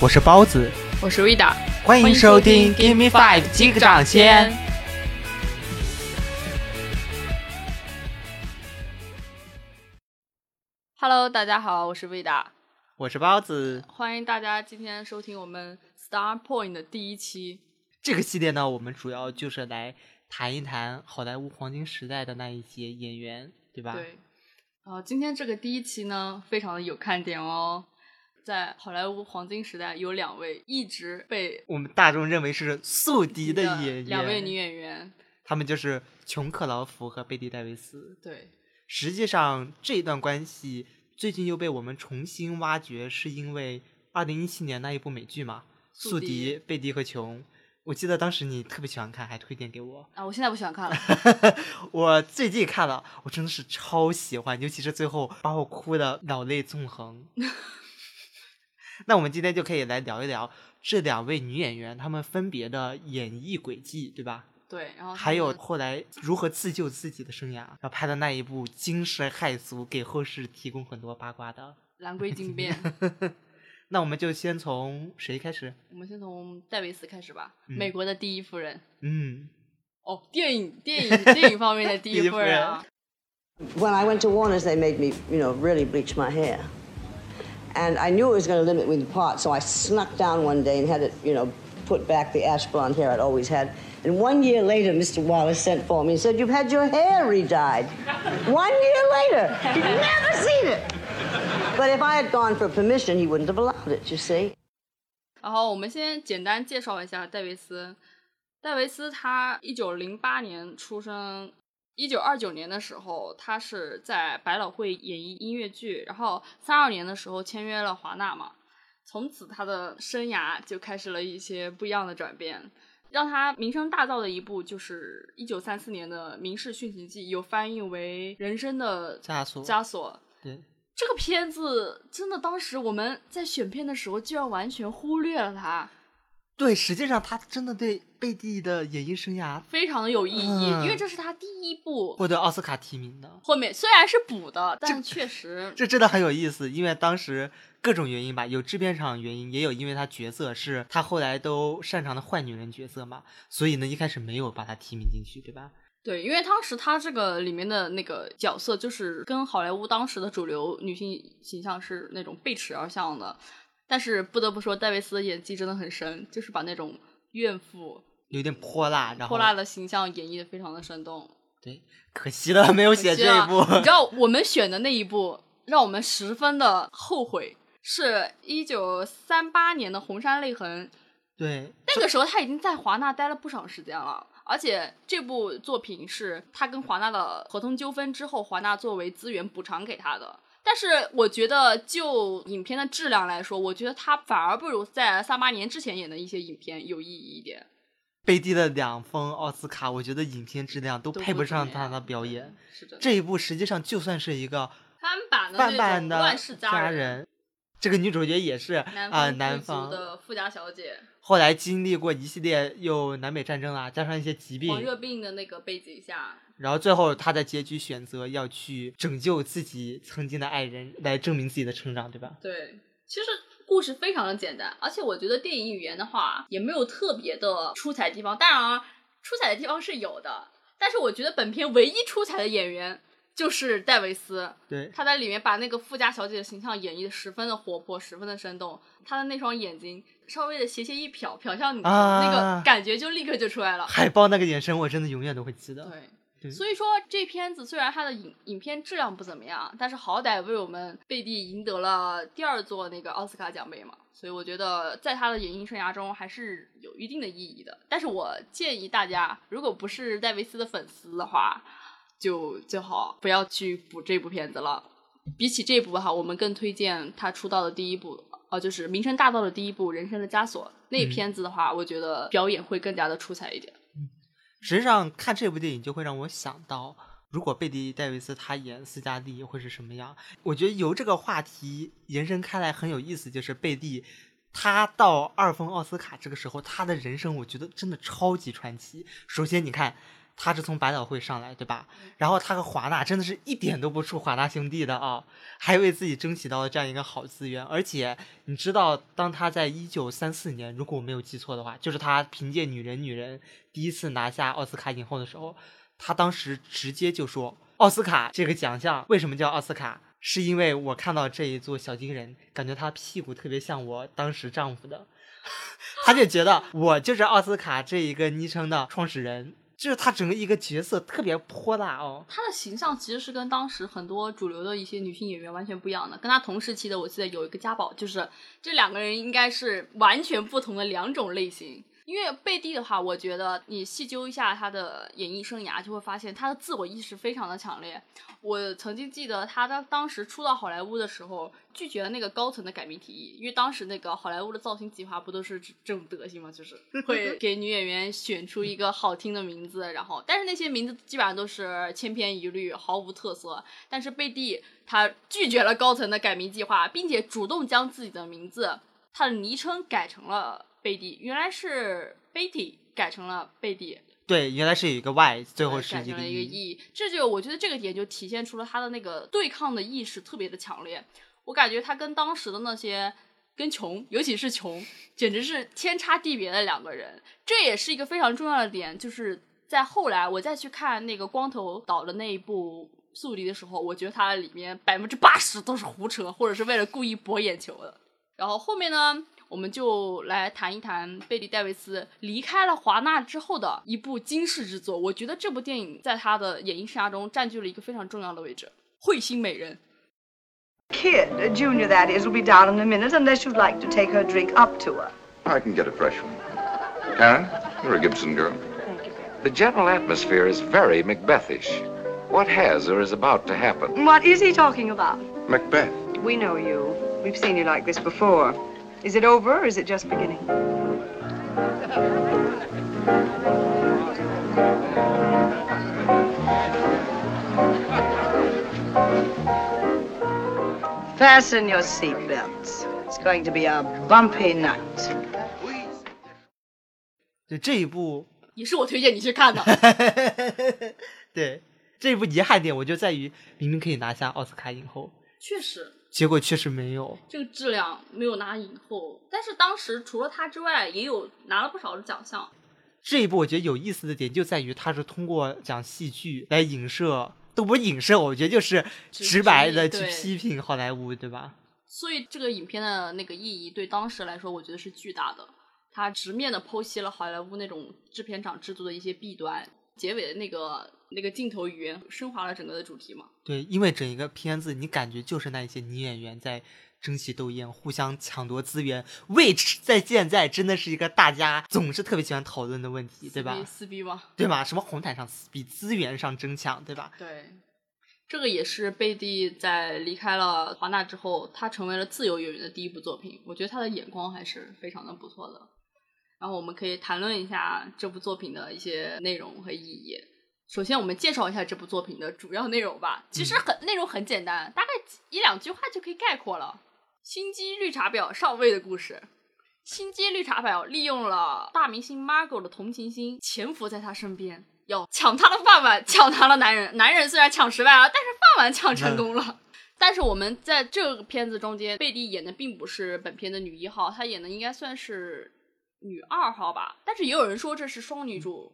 我是包子，我是 Vida，欢迎收听 Give Me Five 击个掌先。Hello，大家好，我是 Vida，我是包子，欢迎大家今天收听我们 Star Point 的第一期。这个系列呢，我们主要就是来谈一谈好莱坞黄金时代的那一些演员，对吧？对。啊，今天这个第一期呢，非常的有看点哦。在好莱坞黄金时代，有两位一直被我们大众认为是宿敌的演员，两位女演员，他们就是琼·克劳福和贝蒂·戴维斯。对，实际上这段关系最近又被我们重新挖掘，是因为二零一七年那一部美剧嘛，《宿敌：贝蒂和琼》。我记得当时你特别喜欢看，还推荐给我啊！我现在不喜欢看了。我最近看了，我真的是超喜欢，尤其是最后把我哭的老泪纵横。那我们今天就可以来聊一聊这两位女演员她们分别的演艺轨迹，对吧？对，然后还有后来如何自救自己的生涯，然后拍的那一部惊世骇俗，给后世提供很多八卦的《蓝龟精变》。那我们就先从谁开始？我们先从戴维斯开始吧，美国的第一夫人。嗯，哦，电影电影电影方面的第一 夫人啊。When I went to Warner's, they made me, you know, really bleach my hair, and I knew it was going to limit me the part, so I snuck down one day and had it, you know, put back the ash blonde hair I'd always had. And one year later, Mr. Wallace sent for me and said, "You've had your hair re-dyed." one year later, he'd never seen it. But if I had gone for permission, he wouldn't have allowed it. You see. 然后我们先简单介绍一下戴维斯。戴维斯他一九零八年出生， 一九二九年的时候，他是在百老汇演绎音乐剧，然后三二年的时候签约了华纳嘛。从此他的生涯就开始了一些不一样的转变，让他名声大噪的一部就是一九三四年的《民事殉情记》，有翻译为《人生的枷锁》。枷锁。对。这个片子真的，当时我们在选片的时候，居然完全忽略了它。对，实际上他真的对贝蒂的演艺生涯非常的有意义，因为这是他第一部获得奥斯卡提名的。后面虽然是补的，但确实这真的很有意思，因为当时各种原因吧，有制片厂原因，也有因为他角色是他后来都擅长的坏女人角色嘛，所以呢一开始没有把他提名进去，对吧？对，因为当时他这个里面的那个角色，就是跟好莱坞当时的主流女性形象是那种背驰而向的。但是不得不说，戴维斯的演技真的很深，就是把那种怨妇有点泼辣，然后泼辣的形象演绎的非常的生动。对，可惜了没有写这一部。你知道 我们选的那一部，让我们十分的后悔，是一九三八年的《红山泪痕》。对，那个时候他已经在华纳待了不少时间了。而且这部作品是他跟华纳的合同纠纷之后，华纳作为资源补偿给他的。但是我觉得就影片的质量来说，我觉得他反而不如在三八年之前演的一些影片有意义一点。贝蒂的两封奥斯卡，我觉得影片质量都配不上他的表演。是的，这一部实际上就算是一个翻版的翻版的《乱世佳人》，这个女主角也是啊，南方的富家小姐。后来经历过一系列又南北战争啊，加上一些疾病、黄热病的那个背景下，然后最后他在结局选择要去拯救自己曾经的爱人，来证明自己的成长，对吧？对，其实故事非常的简单，而且我觉得电影语言的话也没有特别的出彩地方。当然，啊，出彩的地方是有的，但是我觉得本片唯一出彩的演员就是戴维斯。对，他在里面把那个富家小姐的形象演绎的十分的活泼，十分的生动。他的那双眼睛。稍微的斜斜一瞟，瞟向你，那个感觉就立刻就出来了。海报那个眼神，我真的永远都会记得。对，所以说这片子虽然它的影影片质量不怎么样，但是好歹为我们贝蒂赢得了第二座那个奥斯卡奖杯嘛。所以我觉得在他的演艺生涯中还是有一定的意义的。但是我建议大家，如果不是戴维斯的粉丝的话，就最好不要去补这部片子了。比起这部哈，我们更推荐他出道的第一部。呃，就是名声大噪的第一部《人生的枷锁》那片子的话，我觉得表演会更加的出彩一点。实际上看这部电影就会让我想到，如果贝蒂·戴维斯他演斯嘉丽会是什么样？我觉得由这个话题延伸开来很有意思，就是贝蒂他到二封奥斯卡这个时候，他的人生我觉得真的超级传奇。首先，你看他是从百老汇上来，对吧？然后他和华纳真的是一点都不怵华纳兄弟的啊，还为自己争取到了这样一个好资源。而且你知道，当他在一九三四年，如果我没有记错的话，就是他凭借《女人女人》第一次拿下奥斯卡影后的时候，他当时直接就说：“奥斯卡这个奖项为什么叫奥斯卡？是因为我看到这一座小金人，感觉他屁股特别像我当时丈夫的。”他就觉得我就是奥斯卡这一个昵称的创始人，就是他整个一个角色特别泼辣哦。他的形象其实是跟当时很多主流的一些女性演员完全不一样的，跟他同时期的我记得有一个家宝，就是这两个人应该是完全不同的两种类型。因为贝蒂的话，我觉得你细究一下她的演艺生涯，就会发现她的自我意识非常的强烈。我曾经记得她当当时初到好莱坞的时候，拒绝了那个高层的改名提议，因为当时那个好莱坞的造型计划不都是这这种德行吗？就是 会给女演员选出一个好听的名字，然后但是那些名字基本上都是千篇一律，毫无特色。但是贝蒂她拒绝了高层的改名计划，并且主动将自己的名字，她的昵称改成了贝蒂，原来是 Betty 改成了贝蒂，对，原来是有一个 Y，最后是改成了一个 E。E，这就我觉得这个点就体现出了他的那个对抗的意识特别的强烈。我感觉他跟当时的那些跟穷，尤其是穷，简直是天差地别的两个人。这也是一个非常重要的点，就是在后来我再去看那个光头导的那一部《宿敌》的时候，我觉得它里面百分之八十都是胡扯，或者是为了故意博眼球的。然后后面呢，我们就来谈一谈贝利·戴维斯离开了华纳之后的一部惊世之作。我觉得这部电影在他的演艺生涯中占据了一个非常重要的位置，《彗星美人》。Kid, uh, Junior that is, will be down in a minute unless you'd like to take her drink up to her. I can get a fresh one. Karen, you're a Gibson girl. Thank you. The general atmosphere is very Macbethish. What has or is about to happen? What is he talking about? Macbeth. We know you. We've seen you like this before. Is it over or is it just beginning? Fasten your seatbelts. It's going to be a bumpy night. 对这一部，也是我推荐你去看的。对这一部遗憾点，我就在于明明可以拿下奥斯卡影后，确实， 结果确实没有。这个质量没有拿影后，但是当时除了他之外，也有拿了不少的奖项。这一部我觉得有意思的点就在于，它是通过讲戏剧来影射，都不是影射，我觉得就是直直白的去批评好莱坞，对吧？所以这个影片的那个意义对当时来说，我觉得是巨大的。它直面的剖析了好莱坞那种制片厂制作的一些弊端，结尾的那个那个镜头语言升华了整个的主题嘛。对，因为整一个片子，你感觉就是那一些女演员在争奇斗艳，互相抢夺资源，which 在现在真的是一个大家总是特别喜欢讨论的问题，对吧撕逼？吗？对吧？什么红毯上撕逼，资源上争抢，对吧？对，这个也是贝蒂在离开了华纳之后，他成为了自由演员的第一部作品。我觉得他的眼光还是非常的不错的。然后我们可以谈论一下这部作品的一些内容和意义。首先，我们介绍一下这部作品的主要内容吧。其实很、内容很简单，大概一两句话就可以概括了。心机绿茶婊上位的故事。心机绿茶婊利用了大明星 Margot 的同情心，潜伏在她身边，要抢她的饭碗，抢她的男人。男人虽然抢失败了，但是饭碗抢成功了。但是我们在这个片子中间，贝蒂演的并不是本片的女一号，她演的应该算是女二号吧。但是也有人说这是双女主，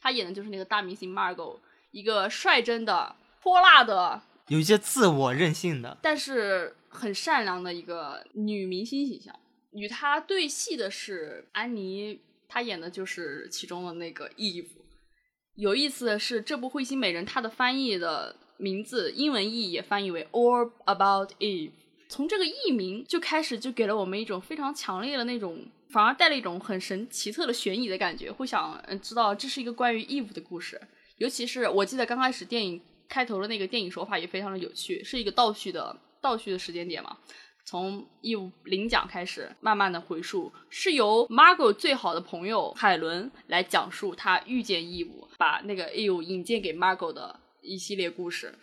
她演的就是那个大明星 Margot，一个率真的、泼辣的，有一些自我任性的，但是很善良的一个女明星形象。与她对戏的是安妮，她演的就是其中的那个 Eve。有意思的是，这部《彗星美人》它的翻译的名字英文译也翻译为 All About Eve。从这个译名就开始就给了我们一种非常强烈的那种，反而带了一种很神奇特的悬疑的感觉，会想嗯知道这是一个关于 Eve 的故事。尤其是我记得刚开始电影开头的那个电影手法也非常的有趣，是一个倒叙的倒叙的时间点嘛。从义务领奖开始，慢慢的回溯，是由 Margot 最好的朋友海伦来讲述他遇见义务，把那个义务引荐给 Margot 的一系列故事。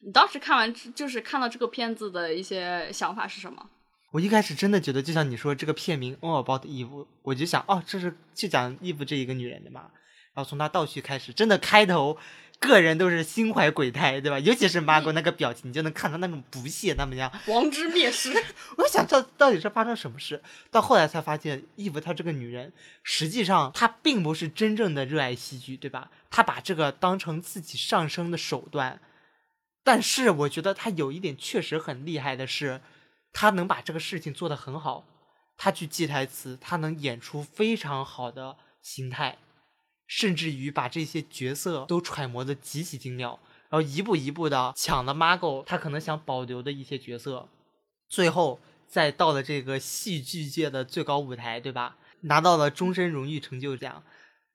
你当时看完就是看到这个片子的一些想法是什么？我一开始真的觉得，就像你说这个片名《All About Eve》，我就想，哦，这是就讲 Eve 这一个女人的嘛。然后从她倒叙开始，真的开头个人都是心怀鬼胎，对吧？尤其是 Margot 那个表情，你就能看到那种不屑，那么样。王之灭世，我就想这到底是发生什么事？到后来才发现，伊芙她这个女人，实际上她并不是真正的热爱戏剧，对吧？她把这个当成自己上升的手段。但是我觉得他有一点确实很厉害的是，他能把这个事情做得很好。他去记台词，他能演出非常好的心态，甚至于把这些角色都揣摩的极其精妙。然后一步一步的抢了 Margo 他可能想保留的一些角色，最后再到了这个戏剧界的最高舞台，对吧？拿到了终身荣誉成就奖。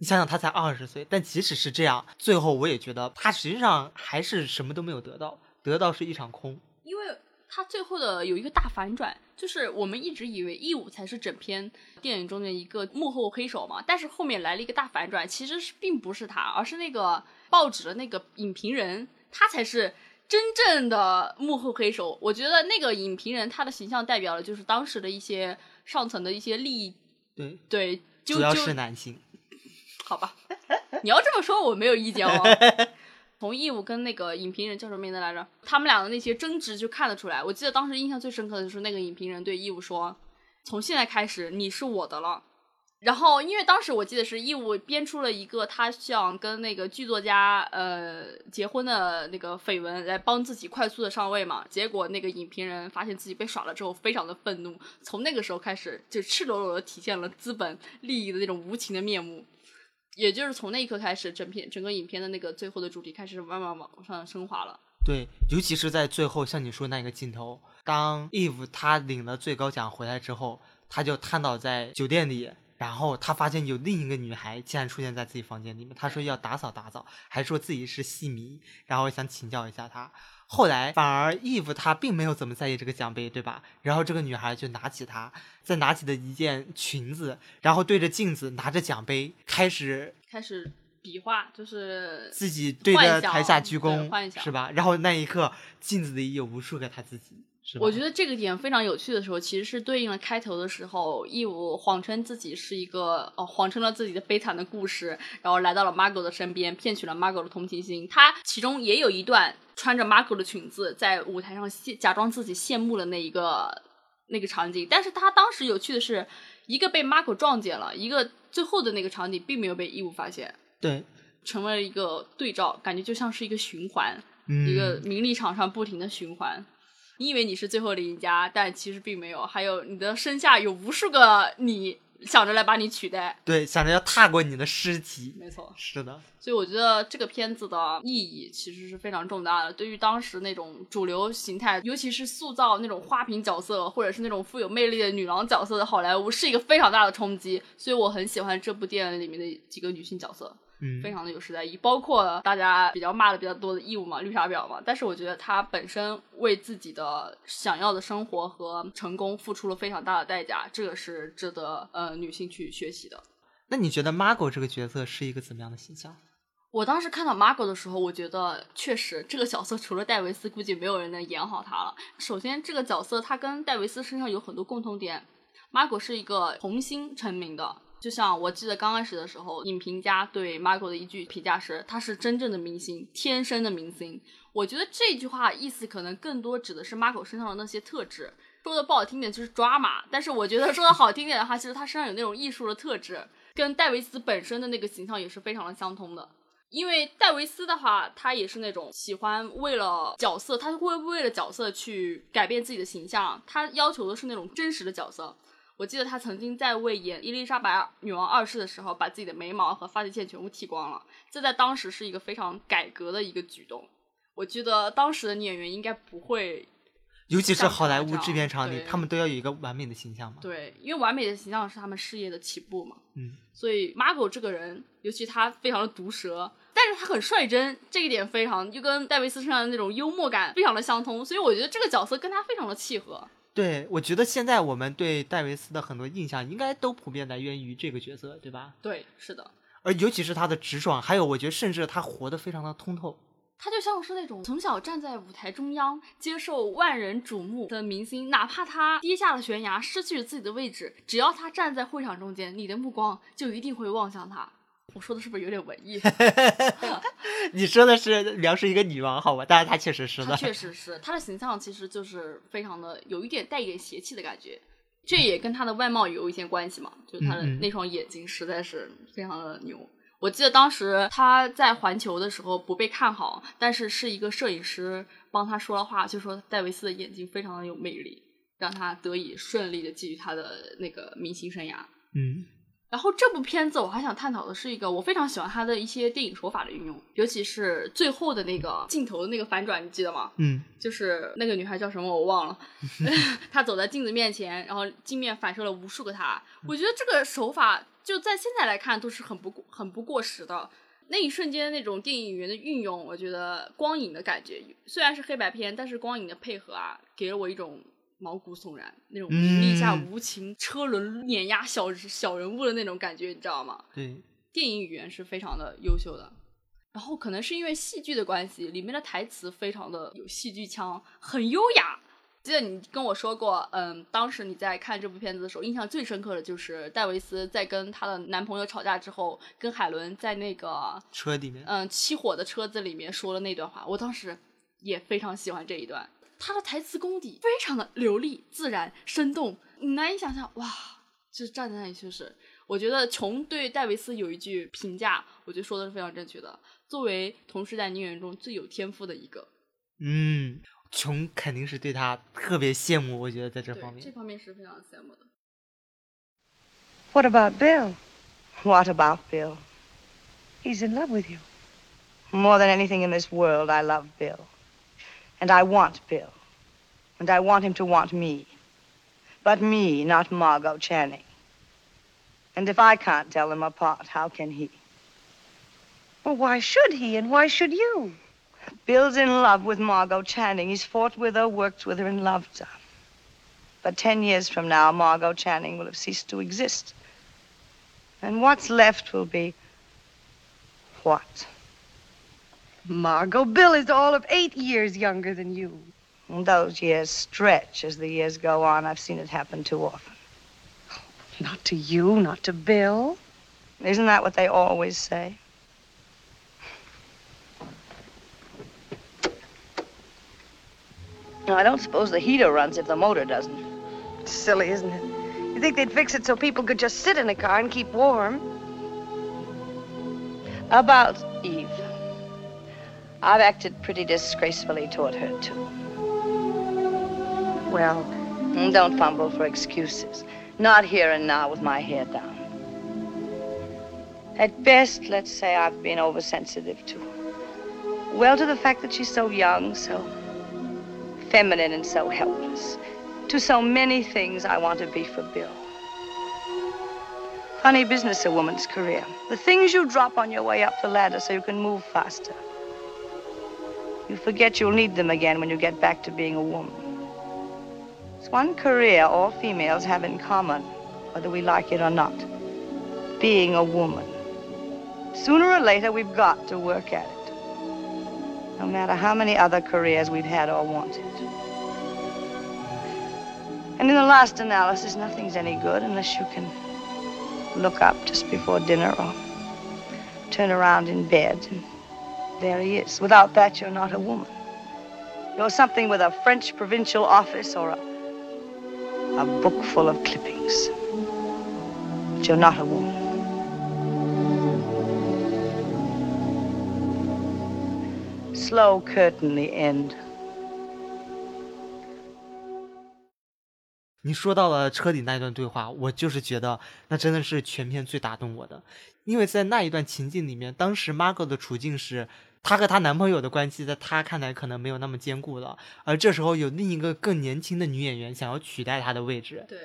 你想想，他才二十岁，但即使是这样，最后我也觉得他实际上还是什么都没有得到，得到是一场空。因为他最后的有一个大反转，就是我们一直以为义武才是整篇电影中的一个幕后黑手嘛，但是后面来了一个大反转，其实是并不是他，而是那个报纸的那个影评人，他才是真正的幕后黑手。我觉得那个影评人他的形象代表了就是当时的一些上层的一些利益，对，对，主要是男性。好吧，你要这么说我没有意见哦。从义务跟那个影评人叫什么名字来着？他们俩的那些争执就看得出来。我记得当时印象最深刻的就是那个影评人对义务说：“从现在开始你是我的了。”然后因为当时我记得是义务编出了一个他想跟那个剧作家呃结婚的那个绯闻，来帮自己快速的上位嘛。结果那个影评人发现自己被耍了之后，非常的愤怒，从那个时候开始就赤裸裸的体现了资本利益的那种无情的面目。也就是从那一刻开始，整片整个影片的那个最后的主题开始慢慢往上升华了。对，尤其是在最后，像你说那个镜头，当 Eve 他领了最高奖回来之后，他就瘫倒在酒店里，然后他发现有另一个女孩竟然出现在自己房间里面，他说要打扫打扫，还说自己是戏迷，然后想请教一下他。后来反而 Eve 她并没有怎么在意这个奖杯，对吧？然后这个女孩就拿起它，再拿起的一件裙子，然后对着镜子拿着奖杯开始开始比划，就是自己对着台下鞠躬，是吧？然后那一刻，镜子里有无数个他自己，是吧？我觉得这个点非常有趣的时候，其实是对应了开头的时候，义务谎称自己是一个哦，谎称了自己的悲惨的故事，然后来到了 Margot 的身边，骗取了 Margot 的同情心。他其中也有一段穿着 Margot 的裙子在舞台上羡假装自己羡慕的那一个那个场景，但是他当时有趣的是，一个被 Margot 撞见了，一个最后的那个场景并没有被义务发现，对，成为了一个对照，感觉就像是一个循环。嗯，一个名利场上不停的循环。你以为你是最后的赢家，但其实并没有，还有你的身下有无数个你想着来把你取代。对，想着要踏过你的尸体，没错，是的，所以我觉得这个片子的意义其实是非常重大的。对于当时那种主流形态，尤其是塑造那种花瓶角色或者是那种富有魅力的女郎角色的好莱坞，是一个非常大的冲击。所以我很喜欢这部电影里面的几个女性角色。嗯，非常的有时代意义，包括大家比较骂的比较多的义务嘛，绿茶婊嘛。但是我觉得她本身为自己的想要的生活和成功付出了非常大的代价，这个是值得呃女性去学习的。那你觉得 Margot 这个角色是一个怎么样的形象？我当时看到 Margot 的时候，我觉得确实这个角色除了戴维斯，估计没有人能演好她了。首先，这个角色她跟戴维斯身上有很多共同点。Margot 是一个童星成名的，就像我记得刚开始的时候，影评家对 marco 的一句评价是：“他是真正的明星，天生的明星。”我觉得这句话意思可能更多指的是 marco 身上的那些特质。说的不好听点就是抓马，但是我觉得说的好听点的话，其实他身上有那种艺术的特质，跟戴维斯本身的那个形象也是非常的相通的。因为戴维斯的话，他也是那种喜欢为了角色，他会为了角色去改变自己的形象，他要求的是那种真实的角色。我记得他曾经在为演伊丽莎白女王二世的时候，把自己的眉毛和发际线全部剃光了，这在当时是一个非常改革的一个举动。我觉得当时的女演员应该不会，尤其是好莱坞制片厂里，他们都要有一个完美的形象嘛。对，因为完美的形象是他们事业的起步嘛。嗯，所以 Margot 这个人，尤其他非常的毒舌，但是他很率真，这一点非常就跟戴维斯身上的那种幽默感非常的相通，所以我觉得这个角色跟他非常的契合。对，我觉得现在我们对戴维斯的很多印象，应该都普遍来源于这个角色，对吧？对，是的，而尤其是他的直爽，还有我觉得甚至他活得非常的通透。他就像是那种从小站在舞台中央，接受万人瞩目的明星，哪怕他跌下了悬崖，失去了自己的位置，只要他站在会场中间，你的目光就一定会望向他。我说的是不是有点文艺？你说的是描述一个女王好吧？但是她确实是她的，确实是，她的形象其实就是非常的有一点带一点邪气的感觉，这也跟她的外貌有一些关系嘛，就是她的那双眼睛实在是非常的牛。我记得当时她在环球的时候不被看好，但是是一个摄影师帮她说了话，就说戴维斯的眼睛非常的有魅力，让她得以顺利的继续她的那个明星生涯。嗯然后这部片子我还想探讨的是一个我非常喜欢它的一些电影手法的运用，尤其是最后的那个镜头的那个反转，你记得吗？嗯就是那个女孩叫什么我忘了，她走在镜子面前，然后镜面反射了无数个她。我觉得这个手法就在现在来看都是很不过很不过时的。那一瞬间那种电影语言的运用，我觉得光影的感觉，虽然是黑白片，但是光影的配合啊，给了我一种毛骨悚然那种名利下嗯无情、车轮碾压小小人物的那种感觉，你知道吗？对，电影语言是非常的优秀的。然后可能是因为戏剧的关系，里面的台词非常的有戏剧腔，很优雅。记得你跟我说过，嗯，当时你在看这部片子的时候，印象最深刻的就是戴维斯在跟她的男朋友吵架之后，跟海伦在那个车里面，嗯起火的车子里面说的那段话，我当时也非常喜欢这一段。他的台词功底非常的流利、自然、生动，你难以想象哇！就站在那里就是，我觉得琼对戴维斯有一句评价，我觉得说的是非常正确的。作为同时代女演员中最有天赋的一个，嗯，琼肯定是对他特别羡慕，我觉得在这方面这。方面是非常羡慕的。What about Bill? What about Bill? He's in love with you. More than anything in this world, I love Bill. And I want Bill. And I want him to want me. But me, not Margot Channing. And if I can't tell them apart, how can he? Well, why should he and why should you? Bill's in love with Margot Channing. He's fought with her, worked with her, and loved her. But ten years from now, Margot Channing will have ceased to exist. And what's left will be. What? Margot, Bill is all of eight years younger than you. Those years stretch as the years go on. I've seen it happen too often. Not to you, not to Bill. Isn't that what they always say? Now, I don't suppose the heater runs if the motor doesn't. Silly, isn't it? You think they'd fix it so people could just sit in a car and keep warm? About Eve. I've acted pretty disgracefully toward her, too. Well, mm, don't fumble for excuses. Not here and now with my hair down. At best, let's say I've been oversensitive to her. Well, to the fact that she's so young, so feminine, and so helpless. To so many things I want to be for Bill. Funny business, a woman's career. The things you drop on your way up the ladder so you can move faster. You forget you'll need them again when you get back to being a woman. It's one career all females have in common, whether we like it or not being a woman. Sooner or later, we've got to work at it, no matter how many other careers we've had or wanted. And in the last analysis, nothing's any good unless you can look up just before dinner or turn around in bed, and there he is. Without that, you're not a woman. You're something with a French provincial office or a a book full of clippings. But you're not a woman. Slow curtain the end. 你说到了车里那一段对话，我就是觉得那真的是全片最打动我的，因为在那一段情境里面，当时 Margot 的处境是，她和她男朋友的关系在她看来可能没有那么坚固了，而这时候有另一个更年轻的女演员想要取代她的位置，对，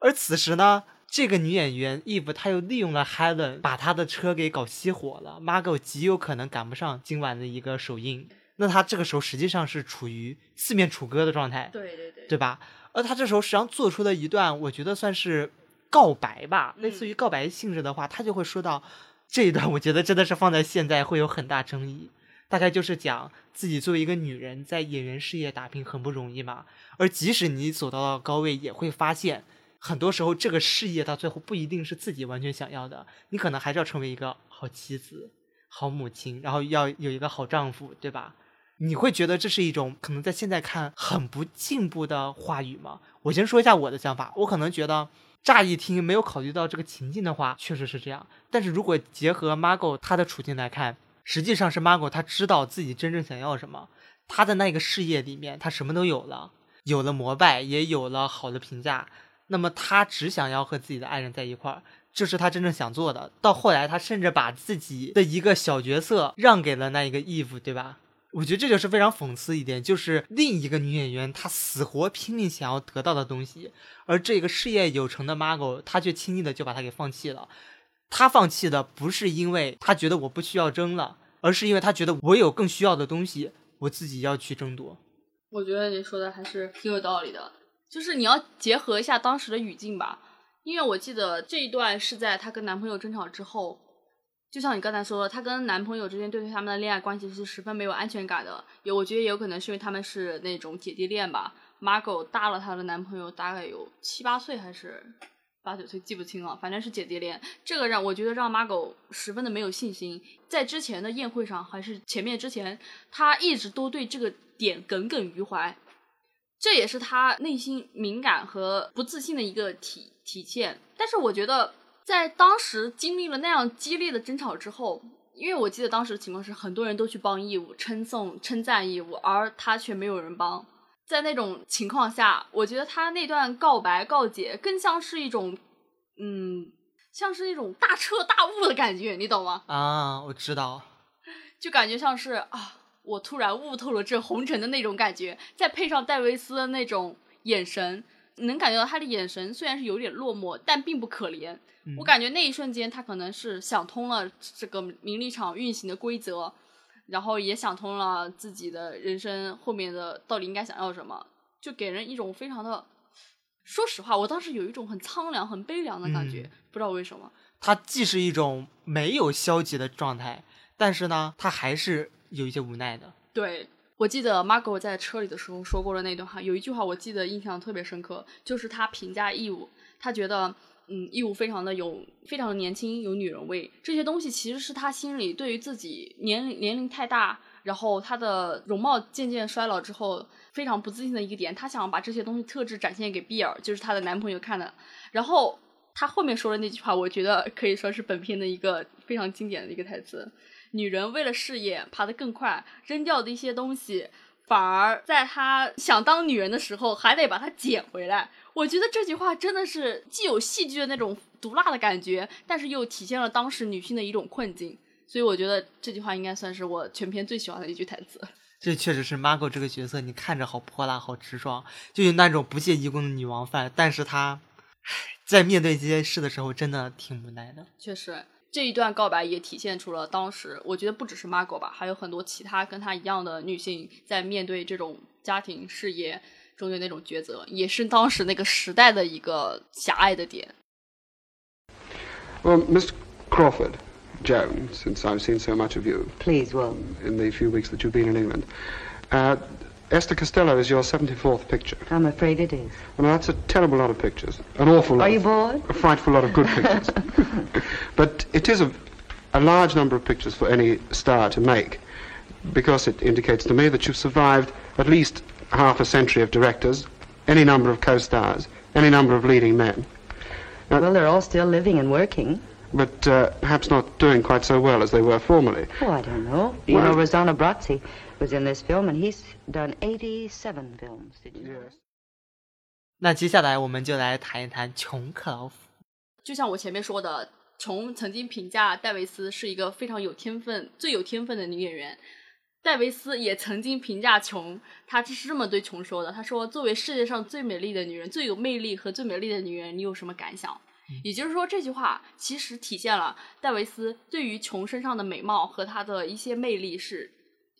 而此时呢，这个女演员 Eve 她又利用了 Helen 把她的车给搞熄火了，Margot 极有可能赶不上今晚的一个首映，那她这个时候实际上是处于四面楚歌的状态，对对对对吧？而她这时候实际上做出了一段，我觉得算是告白吧，类似于告白性质的话，她就会说到这一段，我觉得真的是放在现在会有很大争议。大概就是讲自己作为一个女人在演员事业打拼很不容易嘛，而即使你走到了高位，也会发现很多时候这个事业到最后不一定是自己完全想要的，你可能还是要成为一个好妻子、好母亲，然后要有一个好丈夫，对吧？你会觉得这是一种可能在现在看很不进步的话语吗？我先说一下我的想法，我可能觉得乍一听没有考虑到这个情境的话，确实是这样。但是如果结合 Margo 他的处境来看，实际上是 Margo 他知道自己真正想要什么，她的那个事业里面她什么都有了，有了膜拜，也有了好的评价。那么他只想要和自己的爱人在一块儿，这是他真正想做的。到后来，他甚至把自己的一个小角色让给了那一个 Eve，对吧？我觉得这就是非常讽刺一点，就是另一个女演员她死活拼命想要得到的东西，而这个事业有成的 Margo 她却轻易的就把它给放弃了。她放弃的不是因为她觉得我不需要争了，而是因为她觉得我有更需要的东西，我自己要去争夺。我觉得你说的还是挺有道理的。就是你要结合一下当时的语境吧，因为我记得这一段是在她跟男朋友争吵之后，就像你刚才说的，她跟男朋友之间对于他们的恋爱关系是十分没有安全感的。有，我觉得有可能是因为他们是那种姐弟恋吧。Margot 大了她的男朋友大概有七八岁还是八九岁，记不清了，反正是姐弟恋。这个让我觉得让 margo 十分的没有信心。在之前的宴会上还是前面之前，她一直都对这个点耿耿于怀。这也是他内心敏感和不自信的一个体体现。但是我觉得，在当时经历了那样激烈的争吵之后，因为我记得当时的情况是很多人都去帮义务称颂、称赞义务，而他却没有人帮。在那种情况下，我觉得他那段告白告解更像是一种，嗯，像是一种大彻大悟的感觉，你懂吗？啊，我知道，就感觉像是啊。我突然悟透了这红尘的那种感觉，再配上戴维斯的那种眼神，能感觉到他的眼神虽然是有点落寞，但并不可怜。我感觉那一瞬间，他可能是想通了这个名利场运行的规则，然后也想通了自己的人生后面的到底应该想要什么，就给人一种非常的，说实话，我当时有一种很苍凉、很悲凉的感觉，不知道为什么。他既是一种没有消极的状态，但是呢，他还是。有一些无奈的。对，我记得 Margot 在车里的时候说过的那段话，有一句话我记得印象特别深刻，就是他评价义务，他觉得，嗯，义务非常的有，非常的年轻，有女人味，这些东西其实是他心里对于自己年龄年龄太大，然后他的容貌渐渐衰老之后，非常不自信的一个点，他想把这些东西特质展现给比尔，就是他的男朋友看的。然后他后面说的那句话，我觉得可以说是本片的一个非常经典的一个台词。女人为了事业爬得更快，扔掉的一些东西，反而在她想当女人的时候还得把它捡回来。我觉得这句话真的是既有戏剧的那种毒辣的感觉，但是又体现了当时女性的一种困境。所以我觉得这句话应该算是我全篇最喜欢的一句台词。这确实是 Margot 这个角色，你看着好泼辣、好直爽，就有那种不屑一顾的女王范。但是她在面对这些事的时候，真的挺无奈的。确实。这一段告白也体现出了当时，我觉得不只是 Margot 吧，还有很多其他跟她一样的女性在面对这种家庭事业中的那种抉择，也是当时那个时代的一个狭隘的点。Well, Mr. Crawford, Joan, since I've seen so much of you. Please, well. In the few weeks that you've been in England. Uh, Esther Costello is your 74th picture. I'm afraid it is. Well, that's a terrible lot of pictures. An awful lot. Are you bored? A frightful lot of good pictures. but it is a, a large number of pictures for any star to make because it indicates to me that you've survived at least half a century of directors, any number of co-stars, any number of leading men. Now, well, they're all still living and working. But uh, perhaps not doing quite so well as they were formerly. Oh, I don't know. You well, know, Rosanna Brazzi was in this film, and he's done 87 films. Did you know? 那接下来我们就来谈一谈琼克劳福。就像我前面说的，琼曾经评价戴维斯是一个非常有天分、最有天分的女演员。戴维斯也曾经评价琼，他是这么对琼说的：“他说，作为世界上最美丽的女人、最有魅力和最美丽的女人，你有什么感想？”也就是说，这句话其实体现了戴维斯对于琼身上的美貌和她的一些魅力是。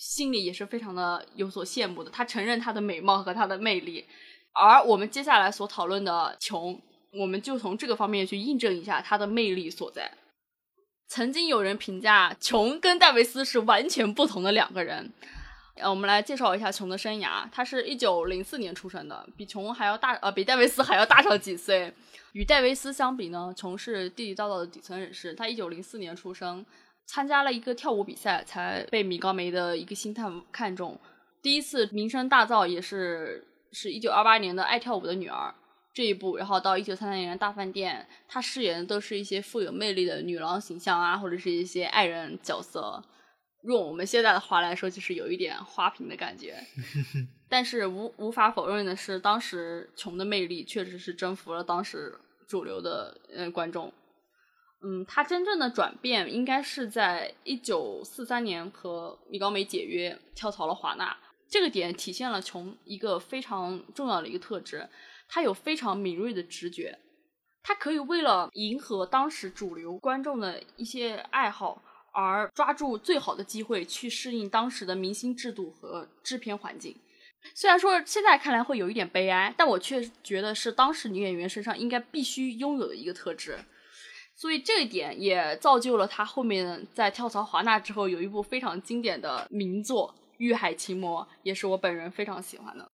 心里也是非常的有所羡慕的，他承认他的美貌和他的魅力，而我们接下来所讨论的琼，我们就从这个方面去印证一下他的魅力所在。曾经有人评价琼跟戴维斯是完全不同的两个人，呃，我们来介绍一下琼的生涯。他是一九零四年出生的，比琼还要大，呃，比戴维斯还要大上几岁。与戴维斯相比呢，琼是地地道道的底层人士。他一九零四年出生，参加了一个跳舞比赛，才被米高梅的一个星探看中。第一次名声大噪也是是一九二八年的《爱跳舞的女儿》这一部，然后到一九三三年的大饭店，她饰演的都是一些富有魅力的女郎形象啊，或者是一些爱人角色。用我们现在的话来说，就是有一点花瓶的感觉。但是无无法否认的是，当时琼的魅力确实是征服了当时主流的嗯观众。嗯，他真正的转变应该是在一九四三年和米高梅解约，跳槽了华纳。这个点体现了琼一个非常重要的一个特质，他有非常敏锐的直觉，他可以为了迎合当时主流观众的一些爱好。而抓住最好的机会去适应当时的明星制度和制片环境。虽然说现在看来会有一点悲哀，但我却觉得是当时女演员身上应该必须拥有的一个特质。所以这一点也造就了他后面在跳槽华纳之后有一部非常经典的名作《欲海情魔》，也是我本人非常喜欢的。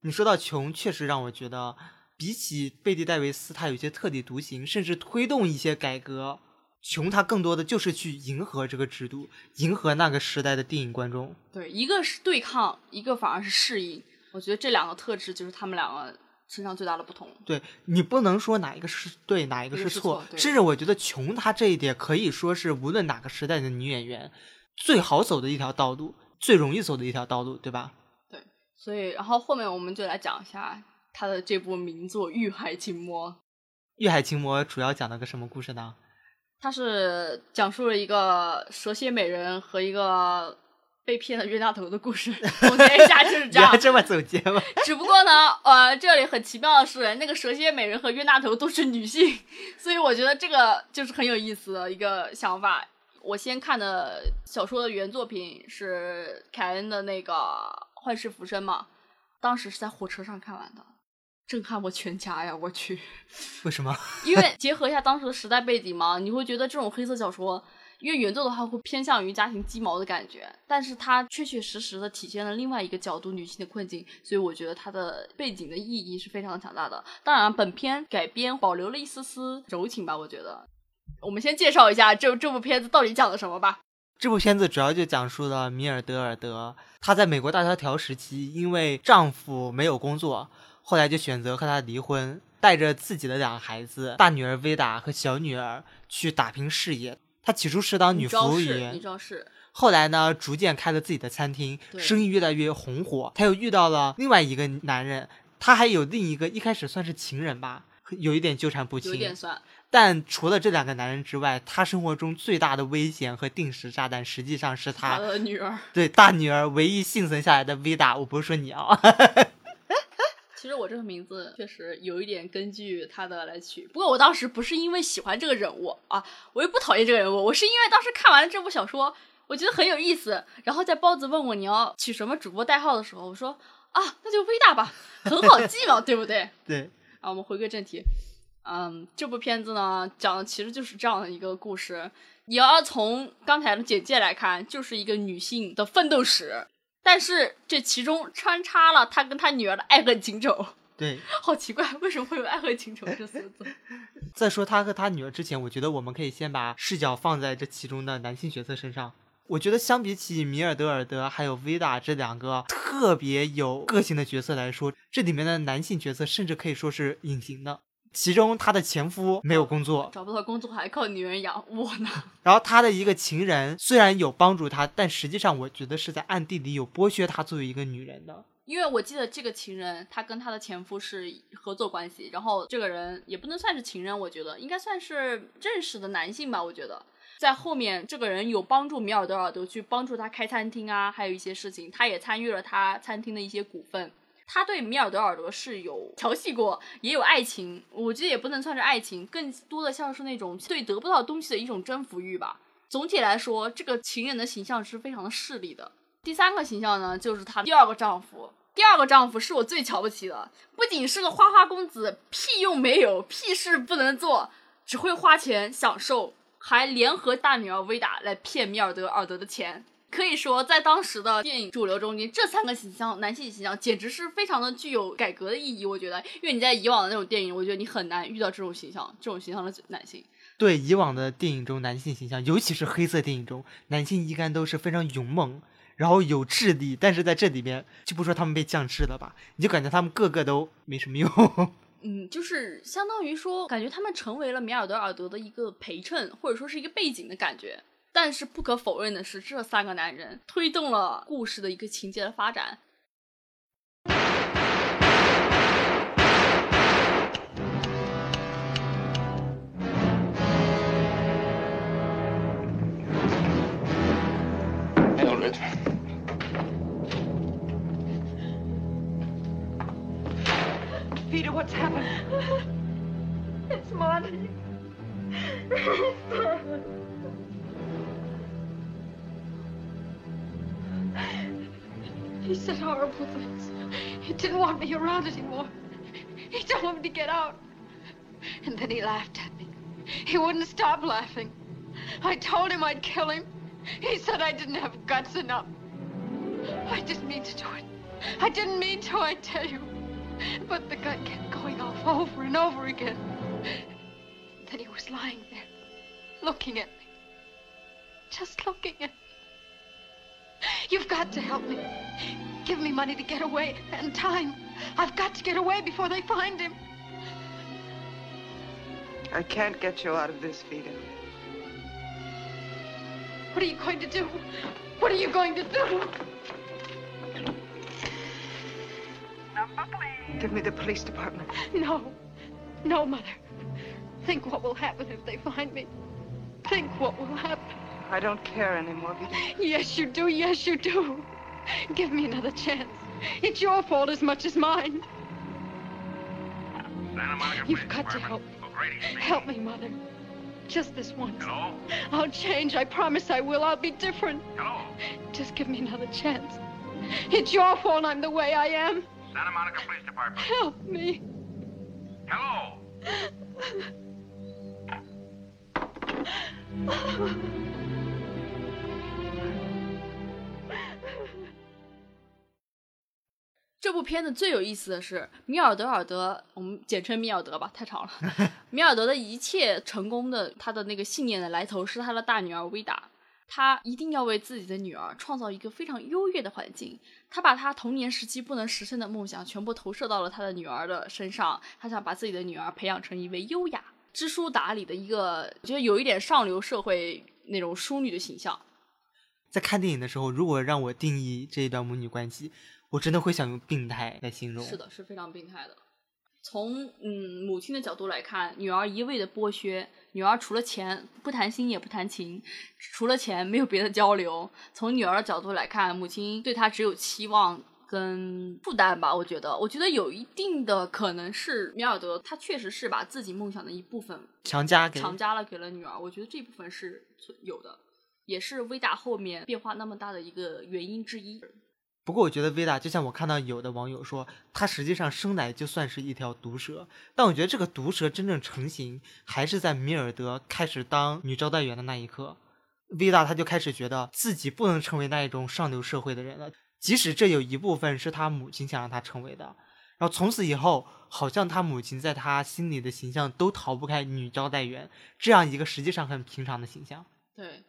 你说到穷，确实让我觉得比起贝蒂·戴维斯，他有些特立独行，甚至推动一些改革。穷，他更多的就是去迎合这个制度，迎合那个时代的电影观众。对，一个是对抗，一个反而是适应。我觉得这两个特质就是他们两个身上最大的不同。对你不能说哪一个是对，哪一个是错，甚至我觉得穷她这一点可以说是无论哪个时代的女演员最好走的一条道路，最容易走的一条道路，对吧？对，所以然后后面我们就来讲一下她的这部名作《欲海情魔》。《欲海情魔》主要讲了个什么故事呢？它是讲述了一个蛇蝎美人和一个被骗的冤大头的故事。总结一下就是 这样。这么总结吗？只不过呢，呃，这里很奇妙的是，那个蛇蝎美人和冤大头都是女性，所以我觉得这个就是很有意思的一个想法。我先看的小说的原作品是凯恩的那个《幻世浮生》嘛，当时是在火车上看完的。震撼我全家呀！我去，为什么？因为结合一下当时的时代背景嘛，你会觉得这种黑色小说，因为原作的话会偏向于家庭鸡毛的感觉，但是它确确实实的体现了另外一个角度女性的困境，所以我觉得它的背景的意义是非常强大的。当然，本片改编保留了一丝丝柔情吧，我觉得。我们先介绍一下这这部片子到底讲了什么吧。这部片子主要就讲述了米尔德尔德，她在美国大萧条时期，因为丈夫没有工作。后来就选择和他离婚，带着自己的两个孩子，大女儿薇达和小女儿去打拼事业。她起初是当女服务员，后来呢，逐渐开了自己的餐厅，生意越来越红火。他又遇到了另外一个男人，他还有另一个，一开始算是情人吧，有一点纠缠不清。有点算。但除了这两个男人之外，他生活中最大的危险和定时炸弹，实际上是他的女儿。对，大女儿唯一幸存下来的薇达，我不是说你啊。其实我这个名字确实有一点根据他的来取，不过我当时不是因为喜欢这个人物啊，我又不讨厌这个人物，我是因为当时看完了这部小说，我觉得很有意思。然后在包子问我你要取什么主播代号的时候，我说啊，那就微大吧，很好记嘛，对不对？对。啊，我们回归正题，嗯，这部片子呢讲的其实就是这样的一个故事，你要从刚才的简介来看，就是一个女性的奋斗史。但是这其中穿插了他跟他女儿的爱恨情仇，对，好奇怪，为什么会有爱恨情仇这四个字？在说他和他女儿之前，我觉得我们可以先把视角放在这其中的男性角色身上。我觉得相比起米尔德尔德还有维达这两个特别有个性的角色来说，这里面的男性角色甚至可以说是隐形的。其中，她的前夫没有工作，找不到工作还靠女人养我呢。然后，她的一个情人虽然有帮助她，但实际上我觉得是在暗地里有剥削她作为一个女人的。因为我记得这个情人，她跟她的前夫是合作关系，然后这个人也不能算是情人，我觉得应该算是认识的男性吧。我觉得在后面，这个人有帮助米尔德尔德去帮助他开餐厅啊，还有一些事情，他也参与了他餐厅的一些股份。他对米尔德尔德是有调戏过，也有爱情，我觉得也不能算是爱情，更多的像是那种对得不到东西的一种征服欲吧。总体来说，这个情人的形象是非常的势利的。第三个形象呢，就是她第二个丈夫。第二个丈夫是我最瞧不起的，不仅是个花花公子，屁用没有，屁事不能做，只会花钱享受，还联合大女儿薇达来骗米尔德尔德的钱。可以说，在当时的电影主流中间，这三个形象，男性形象简直是非常的具有改革的意义。我觉得，因为你在以往的那种电影，我觉得你很难遇到这种形象，这种形象的男性。对以往的电影中男性形象，尤其是黑色电影中，男性一般都是非常勇猛，然后有智力，但是在这里边，就不说他们被降智了吧，你就感觉他们个个都没什么用。嗯，就是相当于说，感觉他们成为了米尔德尔德的一个陪衬，或者说是一个背景的感觉。但是不可否认的是，这三个男人推动了故事的一个情节的发展。Peter, what's happened? It's Monty. He said horrible things. He didn't want me around anymore. He told me to get out. And then he laughed at me. He wouldn't stop laughing. I told him I'd kill him. He said I didn't have guts enough. I didn't mean to do it. I didn't mean to, I tell you. But the gun kept going off over and over again. Then he was lying there, looking at me. Just looking at me. You've got to help me. Give me money to get away and time. I've got to get away before they find him. I can't get you out of this, Vida. What are you going to do? What are you going to do? Number, please. Give me the police department. No. No, Mother. Think what will happen if they find me. Think what will happen. I don't care anymore, Vida. Yes, you do. Yes, you do. Give me another chance. It's your fault as much as mine. Santa Monica You've Police got to help me. Help me, Mother. Just this once. Hello? I'll change. I promise I will. I'll be different. Hello? Just give me another chance. It's your fault I'm the way I am. Santa Monica Police Department. Help me. Hello? 这部片子最有意思的是米尔德尔德，我们简称米尔德吧，太长了。米尔德的一切成功的，他的那个信念的来头是他的大女儿维达，他一定要为自己的女儿创造一个非常优越的环境。他把他童年时期不能实现的梦想全部投射到了他的女儿的身上，他想把自己的女儿培养成一位优雅、知书达理的一个，我觉得有一点上流社会那种淑女的形象。在看电影的时候，如果让我定义这一段母女关系，我真的会想用病态来形容。是的，是非常病态的。从嗯母亲的角度来看，女儿一味的剥削，女儿除了钱不谈心也不谈情，除了钱没有别的交流。从女儿的角度来看，母亲对她只有期望跟负担吧。我觉得，我觉得有一定的可能是米尔德，他确实是把自己梦想的一部分强加给强加了给了女儿。我觉得这部分是存有的，也是微大后面变化那么大的一个原因之一。不过我觉得维达就像我看到有的网友说，他实际上生来就算是一条毒蛇。但我觉得这个毒蛇真正成型，还是在米尔德开始当女招待员的那一刻，维达他就开始觉得自己不能成为那一种上流社会的人了，即使这有一部分是他母亲想让他成为的。然后从此以后，好像他母亲在他心里的形象都逃不开女招待员这样一个实际上很平常的形象。对，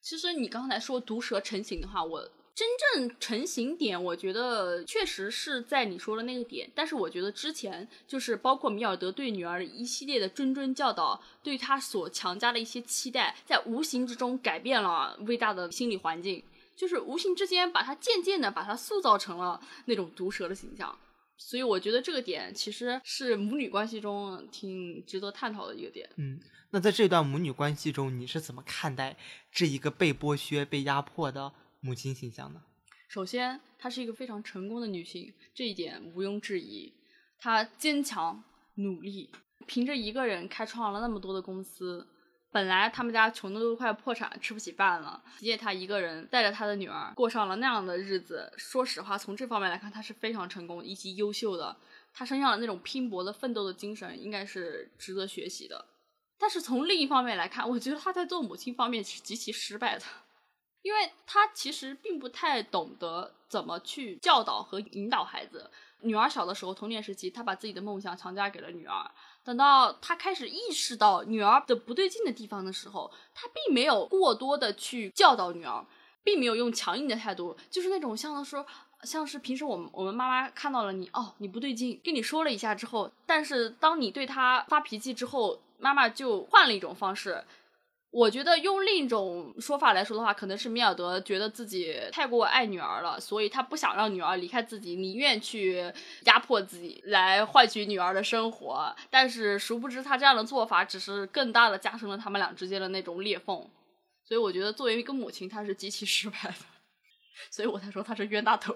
其实你刚才说毒蛇成型的话，我真正成型点，我觉得确实是在你说的那个点。但是我觉得之前就是包括米尔德对女儿一系列的谆谆教导，对她所强加的一些期待，在无形之中改变了魏大的心理环境，就是无形之间把他渐渐的把他塑造成了那种毒蛇的形象。所以我觉得这个点其实是母女关系中挺值得探讨的一个点。嗯，那在这段母女关系中，你是怎么看待这一个被剥削、被压迫的母亲形象呢？首先，她是一个非常成功的女性，这一点毋庸置疑。她坚强、努力，凭着一个人开创了那么多的公司。本来他们家穷的都快破产，吃不起饭了。凭借她一个人带着她的女儿过上了那样的日子，说实话，从这方面来看，她是非常成功以及优秀的。她身上的那种拼搏的、奋斗的精神，应该是值得学习的。但是从另一方面来看，我觉得她在做母亲方面是极其失败的。因为他其实并不太懂得怎么去教导和引导孩子。女儿小的时候，童年时期，他把自己的梦想强加给了女儿。等到他开始意识到女儿的不对劲的地方的时候，他并没有过多的去教导女儿，并没有用强硬的态度，就是那种像说，像是平时我们我们妈妈看到了你哦，你不对劲，跟你说了一下之后，但是当你对他发脾气之后，妈妈就换了一种方式。我觉得用另一种说法来说的话，可能是米尔德觉得自己太过爱女儿了，所以他不想让女儿离开自己，宁愿去压迫自己来换取女儿的生活。但是殊不知，他这样的做法只是更大的加深了他们俩之间的那种裂缝。所以我觉得，作为一个母亲，她是极其失败的。所以我才说她是冤大头。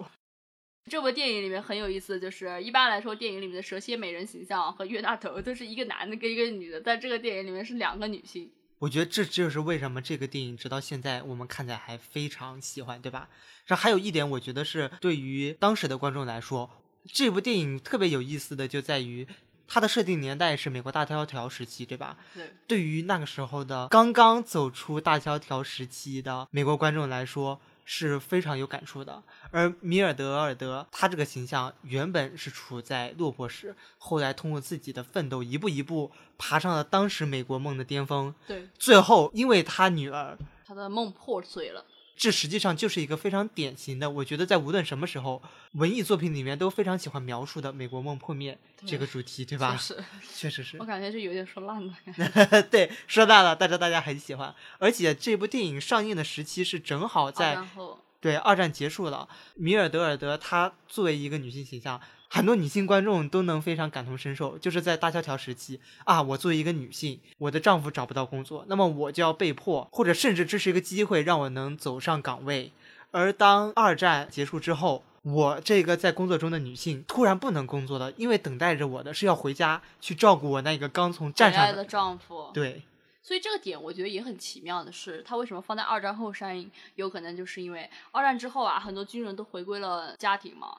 这部电影里面很有意思的就是，一般来说，电影里面的蛇蝎美人形象和冤大头都是一个男的跟一个女的，在这个电影里面是两个女性。我觉得这就是为什么这个电影直到现在我们看起来还非常喜欢，对吧？然后还有一点，我觉得是对于当时的观众来说，这部电影特别有意思的就在于它的设定年代是美国大萧条时期，对吧？对。对于那个时候的刚刚走出大萧条时期的美国观众来说。是非常有感触的，而米尔德尔德他这个形象原本是处在落魄时，后来通过自己的奋斗，一步一步爬上了当时美国梦的巅峰。对，最后因为他女儿，他的梦破碎了。这实际上就是一个非常典型的，我觉得在无论什么时候，文艺作品里面都非常喜欢描述的美国梦破灭这个主题，对吧？是，确实是。我感觉是有点说烂了。对，说烂了，但是大家很喜欢。而且这部电影上映的时期是正好在对二战结束了，米尔德尔德她作为一个女性形象。很多女性观众都能非常感同身受，就是在大萧条时期啊，我作为一个女性，我的丈夫找不到工作，那么我就要被迫，或者甚至这是一个机会，让我能走上岗位。而当二战结束之后，我这个在工作中的女性突然不能工作了，因为等待着我的是要回家去照顾我那个刚从战场的丈夫。对，所以这个点我觉得也很奇妙的是，它为什么放在二战后上映？有可能就是因为二战之后啊，很多军人都回归了家庭嘛。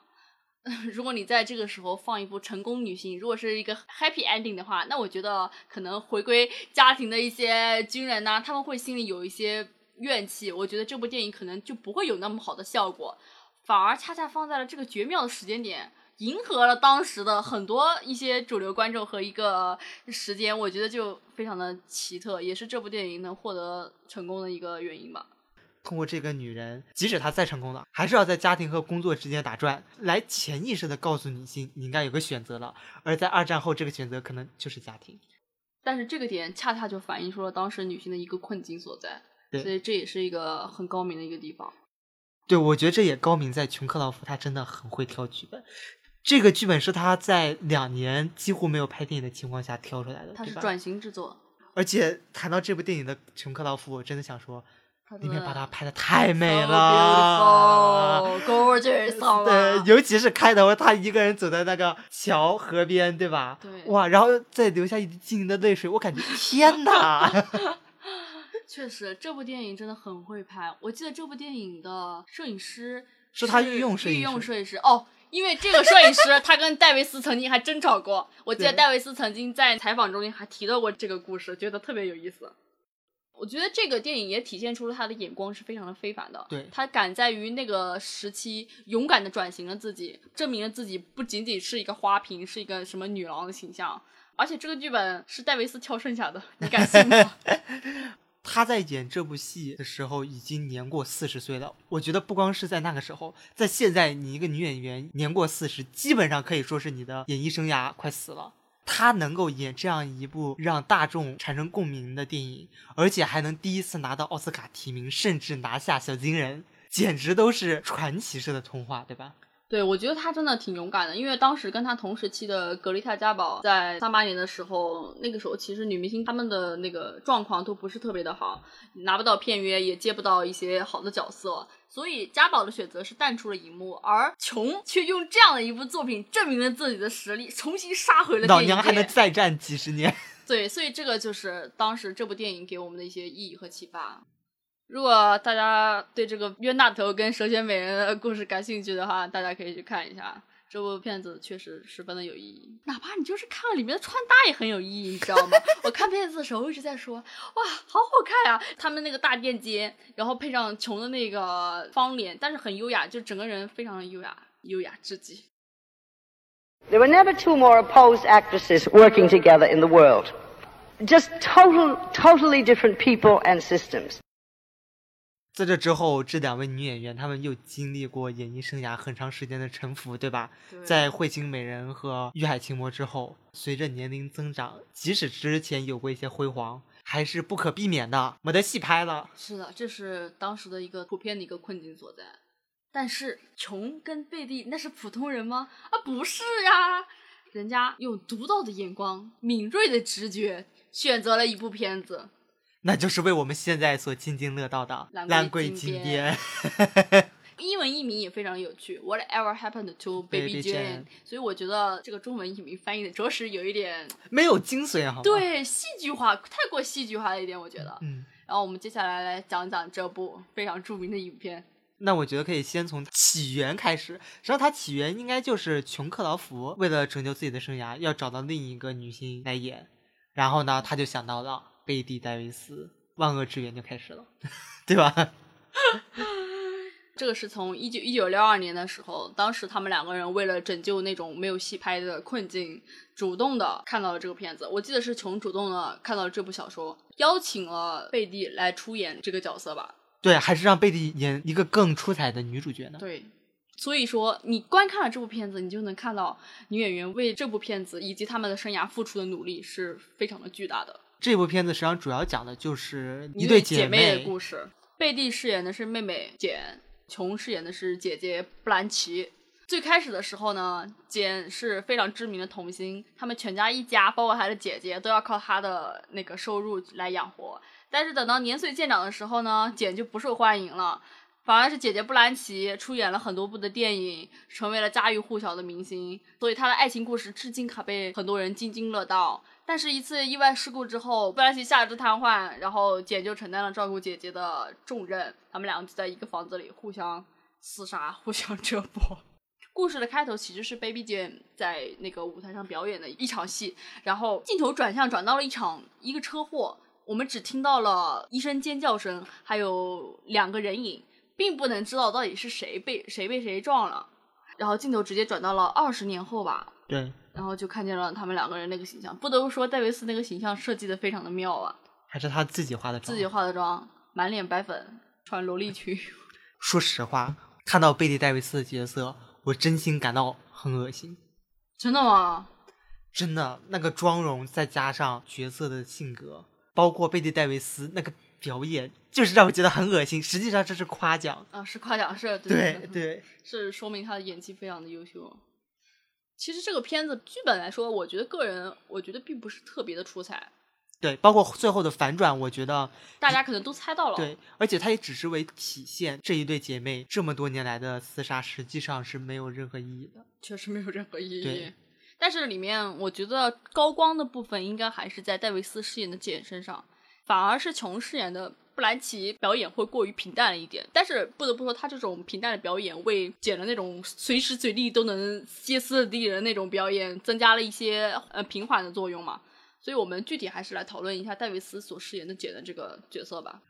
如果你在这个时候放一部成功女性，如果是一个 happy ending 的话，那我觉得可能回归家庭的一些军人呢，他们会心里有一些怨气。我觉得这部电影可能就不会有那么好的效果，反而恰恰放在了这个绝妙的时间点，迎合了当时的很多一些主流观众和一个时间，我觉得就非常的奇特，也是这部电影能获得成功的一个原因吧。通过这个女人，即使她再成功了，还是要在家庭和工作之间打转，来潜意识的告诉女性，你应该有个选择了。而在二战后，这个选择可能就是家庭。但是这个点恰恰就反映出了当时女性的一个困境所在，所以这也是一个很高明的一个地方。对，我觉得这也高明在琼克劳夫，他真的很会挑剧本。这个剧本是他在两年几乎没有拍电影的情况下挑出来的，他是转型制作。而且谈到这部电影的琼克劳夫，我真的想说。里面把它拍的太美了，gorgeous，对，尤其是开头他一个人走在那个桥河边，对吧？对，哇，然后再流下一滴晶莹的泪水，我感觉 天哪！确实，这部电影真的很会拍。我记得这部电影的摄影师是他御用摄影师，御用摄影师哦。因为这个摄影师他跟戴维斯曾经还争吵过，我记得戴维斯曾经在采访中还提到过这个故事，觉得特别有意思。我觉得这个电影也体现出了他的眼光是非常的非凡的。对，他敢在于那个时期勇敢的转型了自己，证明了自己不仅仅是一个花瓶，是一个什么女郎的形象。而且这个剧本是戴维斯挑剩下的，你敢信吗？他在演这部戏的时候已经年过四十岁了。我觉得不光是在那个时候，在现在，你一个女演员年过四十，基本上可以说是你的演艺生涯快死了。他能够演这样一部让大众产生共鸣的电影，而且还能第一次拿到奥斯卡提名，甚至拿下小金人，简直都是传奇式的童话，对吧？对，我觉得他真的挺勇敢的，因为当时跟他同时期的格丽泰·嘉宝在三八年的时候，那个时候其实女明星她们的那个状况都不是特别的好，拿不到片约，也接不到一些好的角色，所以嘉宝的选择是淡出了荧幕，而琼却用这样的一部作品证明了自己的实力，重新杀回了老娘还能再战几十年。对，所以这个就是当时这部电影给我们的一些意义和启发。如果大家对这个冤大头跟蛇蝎美人的故事感兴趣的话，大家可以去看一下。这部片子确实十分的有意义，哪怕你就是看了里面的穿搭也很有意义，你知道吗？我看片子的时候一直在说，哇，好好看啊！他们那个大垫肩，然后配上琼的那个方脸，但是很优雅，就整个人非常的优雅，优雅至极。There were never two more opposed actresses working together in the world. Just total, totally different people and systems. 在这之后，这两位女演员她们又经历过演艺生涯很长时间的沉浮，对吧？对在《彗星美人》和《欲海情魔》之后，随着年龄增长，即使之前有过一些辉煌，还是不可避免的，没得戏拍了。是的，这是当时的一个普遍的一个困境所在。但是琼跟贝蒂那是普通人吗？啊，不是呀，人家用独到的眼光、敏锐的直觉，选择了一部片子。那就是为我们现在所津津乐道的蓝蓝桂桂金金边边。英文译名也非常有趣，Whatever happened to Baby Jane？Jane 所以我觉得这个中文译名翻译的着实有一点没有精髓，好吗？，对戏剧化，太过戏剧化了一点，我觉得。嗯，然后我们接下来来讲讲这部非常著名的影片。那我觉得可以先从起源开始。实际上，它起源应该就是琼克劳福为了拯救自己的生涯，要找到另一个女星来演，然后呢，他就想到了贝蒂·戴维斯，万恶之源就开始了，对吧？这个是从一九一九六二年的时候，当时他们两个人为了拯救那种没有戏拍的困境，主动的看到了这个片子。我记得是琼主动的看到了这部小说，邀请了贝蒂来出演这个角色吧。对，还是让贝蒂演一个更出彩的女主角呢。对，所以说你观看了这部片子，你就能看到女演员为这部片子以及他们的生涯付出的努力是非常的巨大的。这部片子实际上主要讲的就是一对姐妹的故事。贝蒂饰演的是妹妹简，琼饰演的是姐姐布兰奇。最开始的时候呢，简是非常知名的童星，他们全家一家，包括她的姐姐，都要靠她的那个收入来养活。但是等到年岁渐长的时候呢，简就不受欢迎了，反而是姐姐布兰奇出演了很多部的电影，成为了家喻户晓的明星。所以她的爱情故事至今可被很多人津津乐道。但是，一次意外事故之后，布兰奇下肢瘫痪，然后简就承担了照顾姐姐的重任。他们两个就在一个房子里互相厮杀，互相折磨。故事的开头其实是 Baby Jane 在那个舞台上表演的一场戏，然后镜头转向转到了一场一个车祸，我们只听到了一声尖叫声，还有两个人影，并不能知道到底是谁被谁被谁撞了。然后镜头直接转到了二十年后吧，对，然后就看见了他们两个人那个形象。不得不说，戴维斯那个形象设计的非常的妙啊，还是他自己化的妆。自己化的妆，满脸白粉，穿萝莉裙。说实话，看到贝蒂·戴维斯的角色，我真心感到很恶心。真的吗？真的，那个妆容再加上角色的性格，包括贝蒂·戴维斯那个表演，就是让我觉得很恶心。实际上这是夸奖。啊，是夸奖，是对对对，是说明他的演技非常的优秀。其实这个片子剧本来说，我觉得个人我觉得并不是特别的出彩，对，包括最后的反转，我觉得大家可能都猜到了。对，而且它也只是为体现这一对姐妹这么多年来的厮杀，实际上是没有任何意义的。确实没有任何意义对。但是里面我觉得高光的部分应该还是在戴维斯饰演的简身上，反而是琼饰演的布兰奇表演会过于平淡了一点。但是不得不说，他这种平淡的表演为简的那种随时随地都能歇斯底里的那种表演增加了一些呃平缓的作用嘛。所以我们具体还是来讨论一下戴维斯所饰演的简的这个角色吧。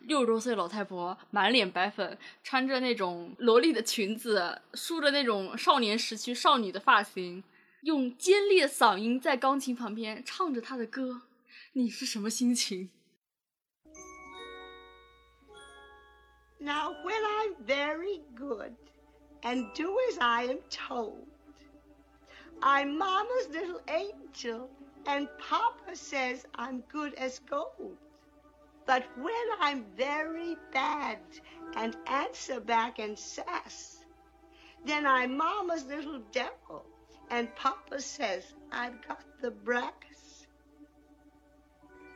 六十多岁老太婆，满脸白粉，穿着那种萝莉的裙子，梳着那种少年时期少女的发型，用尖利的嗓音在钢琴旁边唱着她的歌。你是什么心情？Now, when I'm very good and do as I am told, I'm Mama's little angel, and Papa says I'm good as gold. But when I'm very bad and answer back and sass, then I'm Mama's little devil, and Papa says I've got the brass.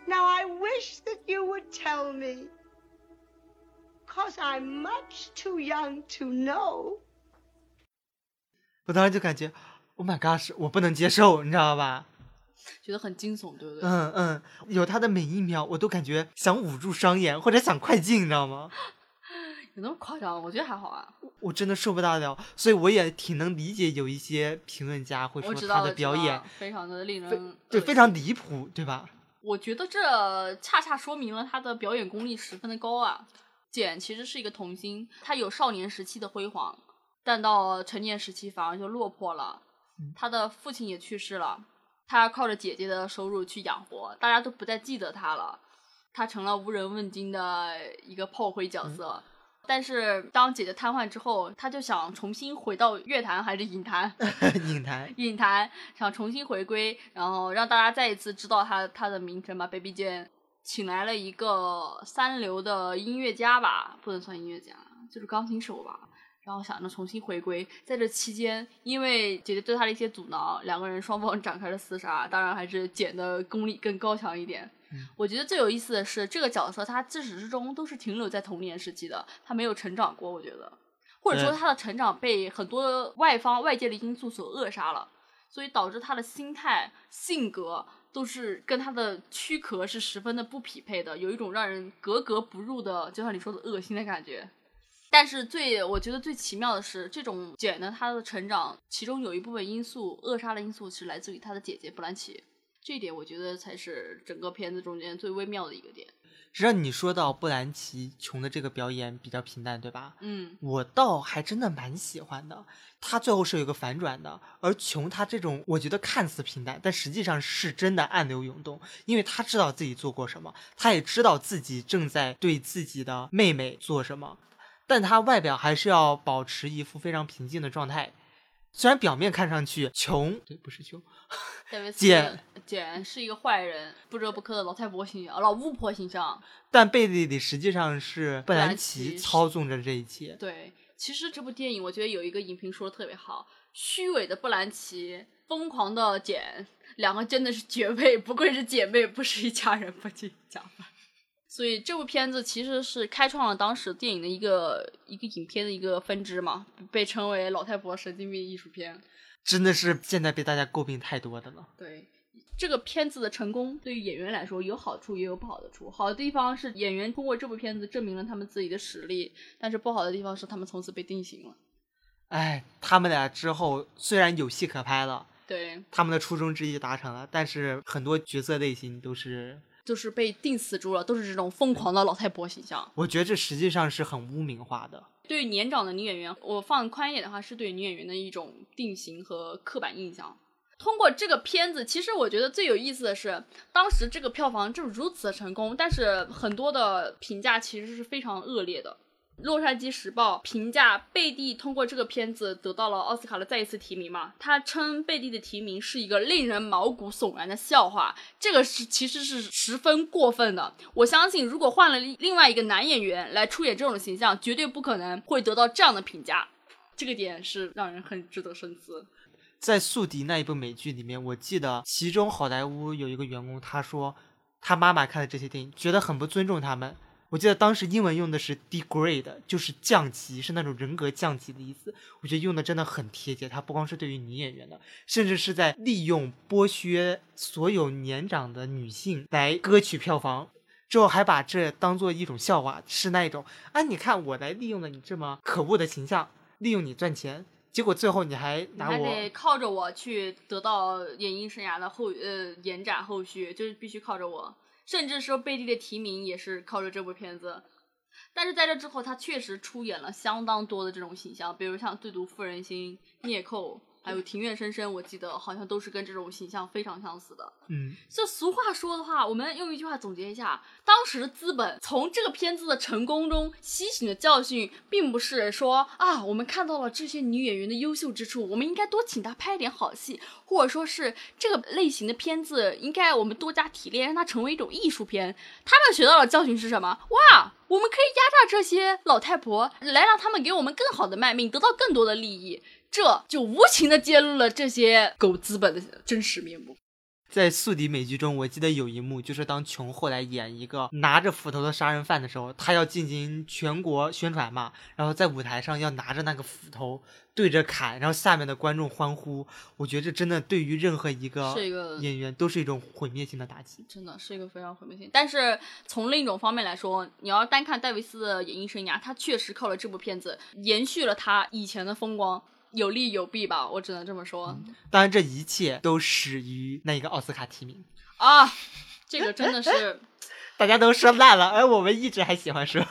Now I wish that you would tell me, cause I'm much too young to know. 我当时就感觉，Oh my gosh，我不能接受，你知道吧？觉得很惊悚，对不对？嗯嗯，有他的每一秒，我都感觉想捂住双眼或者想快进，你知道吗？有那么夸张？我觉得还好啊。我真的受不大了，所以我也挺能理解有一些评论家会说他的表演非常的令人恶对非常离谱，对吧？我觉得这恰恰说明了他的表演功力十分的高啊。简其实是一个童星，她有少年时期的辉煌，但到成年时期反而就落魄了。她的父亲也去世了，她靠着姐姐的收入去养活，大家都不再记得她了，她成了无人问津的一个炮灰角色。但是当姐姐瘫痪之后，他就想重新回到乐坛还是影坛？影坛影坛想重新回归，然后让大家再一次知道他他的名声吧。Baby Jane 请来了一个三流的音乐家吧，不能算音乐家，就是钢琴手吧。然后想着重新回归，在这期间，因为姐姐对他的一些阻挠，两个人双方 展开了厮杀。当然还是简的功力更高强一点。我觉得最有意思的是，这个角色他自始至终都是停留在童年时期的，他没有成长过。我觉得，或者说他的成长被很多外方外界的因素所扼杀了，所以导致他的心态、性格都是跟他的躯壳是十分的不匹配的，有一种让人格格不入的，就像你说的恶心的感觉。但是最我觉得最奇妙的是，这种简的他的成长，其中有一部分因素扼杀的因素是来自于他的姐姐布兰奇，这一点我觉得才是整个片子中间最微妙的一个点。实际上你说到布兰奇琼的这个表演比较平淡，对吧？嗯，我倒还真的蛮喜欢的。他最后是有一个反转的，而琼他这种我觉得看似平淡，但实际上是真的暗流涌动，因为他知道自己做过什么，他也知道自己正在对自己的妹妹做什么，但他外表还是要保持一副非常平静的状态。虽然表面看上去穷，对，不是琼，戴维斯简简是一个坏人，不折不扣的老太婆形象，老巫婆形象。但背地里实际上是布兰奇奇操纵着这一切。对，其实这部电影我觉得有一个影评说的特别好，虚伪的布兰奇，疯狂的简，两个真的是绝配，不愧是姐妹，不是一家人，不进家饭。所以这部片子其实是开创了当时电影的一个一个影片的一个分支嘛，被称为老太婆神经病艺术片。真的是现在被大家诟病太多的了。对这个片子的成功，对于演员来说有好处也有不好的处。好的地方是演员通过这部片子证明了他们自己的实力，但是不好的地方是他们从此被定型了。哎，他们俩之后虽然有戏可拍了，对，他们的初衷之一达成了，但是很多角色类型都是，就是被定死住了，都是这种疯狂的老太婆形象。我觉得这实际上是很污名化的。对于年长的女演员，我放宽一点的话，是对女演员的一种定型和刻板印象。通过这个片子，其实我觉得最有意思的是，当时这个票房就如此的成功，但是很多的评价其实是非常恶劣的。洛杉矶时报评价贝蒂通过这个片子得到了奥斯卡的再一次提名嘛？他称贝蒂的提名是一个令人毛骨悚然的笑话，这个是其实是十分过分的。我相信，如果换了另外一个男演员来出演这种形象，绝对不可能会得到这样的评价。这个点是让人很值得深思。在《宿敌》那一部美剧里面，我记得其中好莱坞有一个员工，他说他妈妈看了这些电影，觉得很不尊重他们。我记得当时英文用的是 degrade，就是降级，是那种人格降级的意思。我觉得用的真的很贴切，它不光是对于女演员的，甚至是在利用剥削所有年长的女性来割取票房，之后还把这当做一种笑话，是那一种啊，你看我来利用了你这么可恶的形象，利用你赚钱，结果最后你还拿我还得靠着我去得到演艺生涯的后呃延展后续，就是必须靠着我。甚至说贝蒂的提名也是靠着这部片子。但是在这之后，他确实出演了相当多的这种形象，比如像《最毒妇人心》、孽寇，还有《庭院深深》，我记得好像都是跟这种形象非常相似的。嗯。就俗话说的话，我们用一句话总结一下：当时的资本从这个片子的成功中吸取的教训，并不是说啊，我们看到了这些女演员的优秀之处，我们应该多请她拍点好戏，或者说是这个类型的片子应该我们多加提炼，让它成为一种艺术片。他们学到的教训是什么？哇，我们可以压榨这些老太婆，来让他们给我们更好的卖命，得到更多的利益。这就无情的揭露了这些狗资本的真实面目。在宿敌美剧中，我记得有一幕，就是当琼后来演一个拿着斧头的杀人犯的时候，他要进行全国宣传嘛，然后在舞台上要拿着那个斧头对着砍，然后下面的观众欢呼。我觉得这真的对于任何一个是一个演员都是一种毁灭性的打击。真的是一个非常毁灭性。但是从另一种方面来说，你要单看戴维斯的演艺生涯，他确实靠了这部片子延续了他以前的风光。有利有弊吧，我只能这么说。当然，这一切都始于那一个奥斯卡提名啊，这个真的是 大家都说烂了，而我们一直还喜欢说。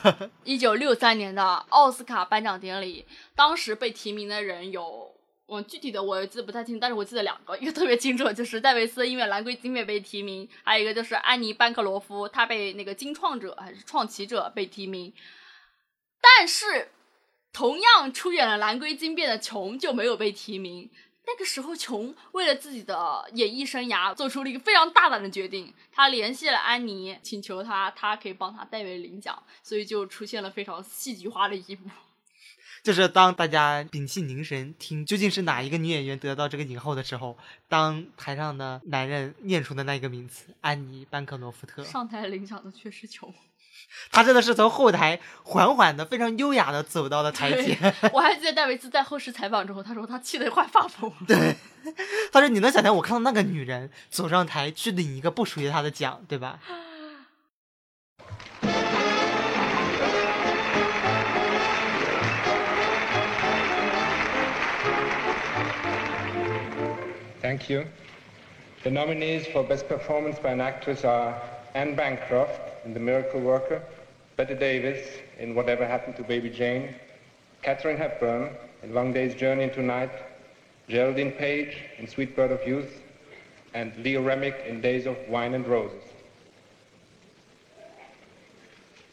一九六三年的奥斯卡颁奖典礼，当时被提名的人有，我具体的我记得不太清，但是我记得两个，一个特别清楚，就是戴维斯因为《蓝龟金杯》被提名，还有一个就是安妮班克罗夫，她被那个金创者还是创奇者被提名，但是。同样出演了《蓝龟金变》的琼就没有被提名。那个时候，琼为了自己的演艺生涯，做出了一个非常大胆的决定。他联系了安妮，请求他，他可以帮他代为领奖，所以就出现了非常戏剧化的一幕。就是当大家屏气凝神听究竟是哪一个女演员得到这个影后的时候，当台上的男人念出的那个名词“安妮·班克罗夫特”，上台领奖的却是琼。他真的是从后台缓缓的、非常优雅的走到了台前。我还记得戴维斯在后视采访之后，他说他气得快发疯。对，他说你能想象我看到那个女人走上台去领一个不属于她的奖，对吧？Thank you. The nominees for Best Performance by an Actress are Anne Bancroft. in The Miracle Worker, Bette Davis in Whatever Happened to Baby Jane, Catherine Hepburn in Long Day's Journey into Night, Geraldine Page in Sweet Bird of Youth, and Leo Remick in Days of Wine and Roses.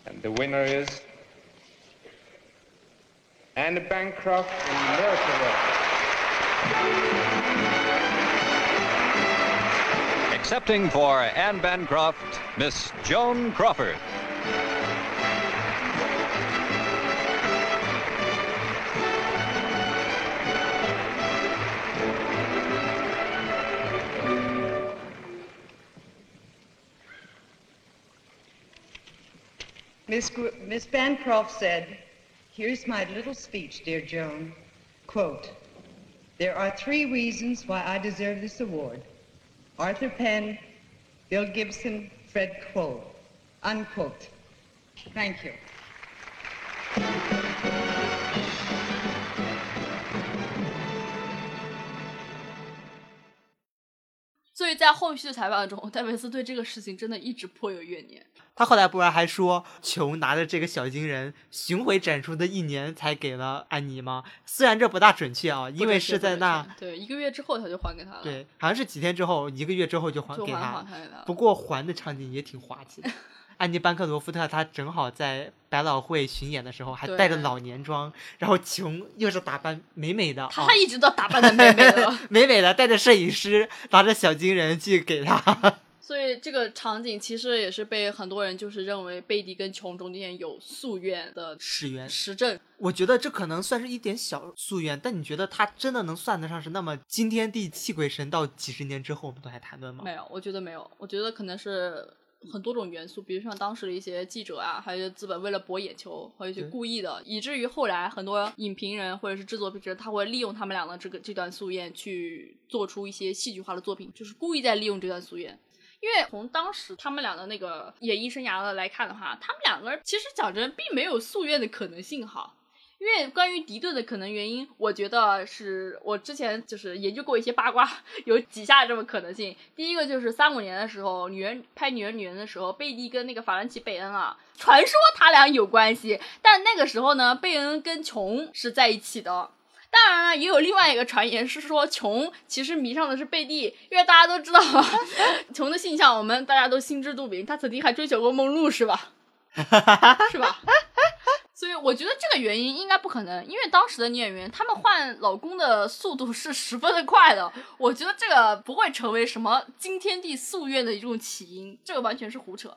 And the winner is Anne Bancroft in The Miracle Worker. Accepting for Anne Bancroft, Miss Joan Crawford. Miss, Miss Bancroft said, Here's my little speech, dear Joan. Quote, There are three reasons why I deserve this award. Arthur Penn, Bill Gibson, Fred Cole. Unquote. Thank you. 后续的采访中，戴维斯对这个事情真的一直颇有怨念。他后来不是还说，琼拿着这个小金人巡回展出的一年才给了安妮吗？虽然这不大准确啊，因为是在那对一个月之后他就还给他了。对，好像是几天之后，一个月之后就还给他。不过还的场景也挺滑稽的。安妮·班克罗夫特她正好在百老汇巡演的时候，还带着老年装，然后琼又是打扮美美的，她一直都打扮的美美的，美美的，带着摄影师，拿着小金人去给她。所以这个场景其实也是被很多人就是认为贝蒂跟琼中间有夙愿的始源实证。我觉得这可能算是一点小夙愿，但你觉得他真的能算得上是那么惊天地泣鬼神到几十年之后我们都还谈论吗？没有，我觉得没有，我觉得可能是很多种元素，比如像当时的一些记者啊，还有资本为了博眼球，还有一些故意的，以至于后来很多影评人或者是制作者他会利用他们俩的这个这段夙愿去做出一些戏剧化的作品，就是故意在利用这段夙愿。因为从当时他们俩的那个演艺生涯的来看的话，他们两个人其实讲真并没有夙愿的可能性哈。因为关于敌对的可能原因，我觉得是我之前就是研究过一些八卦，有几下这么可能性。第一个就是三五年的时候，女人拍《女人女人》的时候，贝蒂跟那个法兰奇·贝恩啊，传说他俩有关系，但那个时候呢，贝恩跟琼是在一起的。当然了，也有另外一个传言是说，琼其实迷上的是贝蒂，因为大家都知道，琼的性向我们大家都心知肚明，他曾经还追求过梦露，是吧？是吧？所以我觉得这个原因应该不可能，因为当时的女演员她们换老公的速度是十分的快的，我觉得这个不会成为什么惊天地夙愿的一种起因，这个完全是胡扯。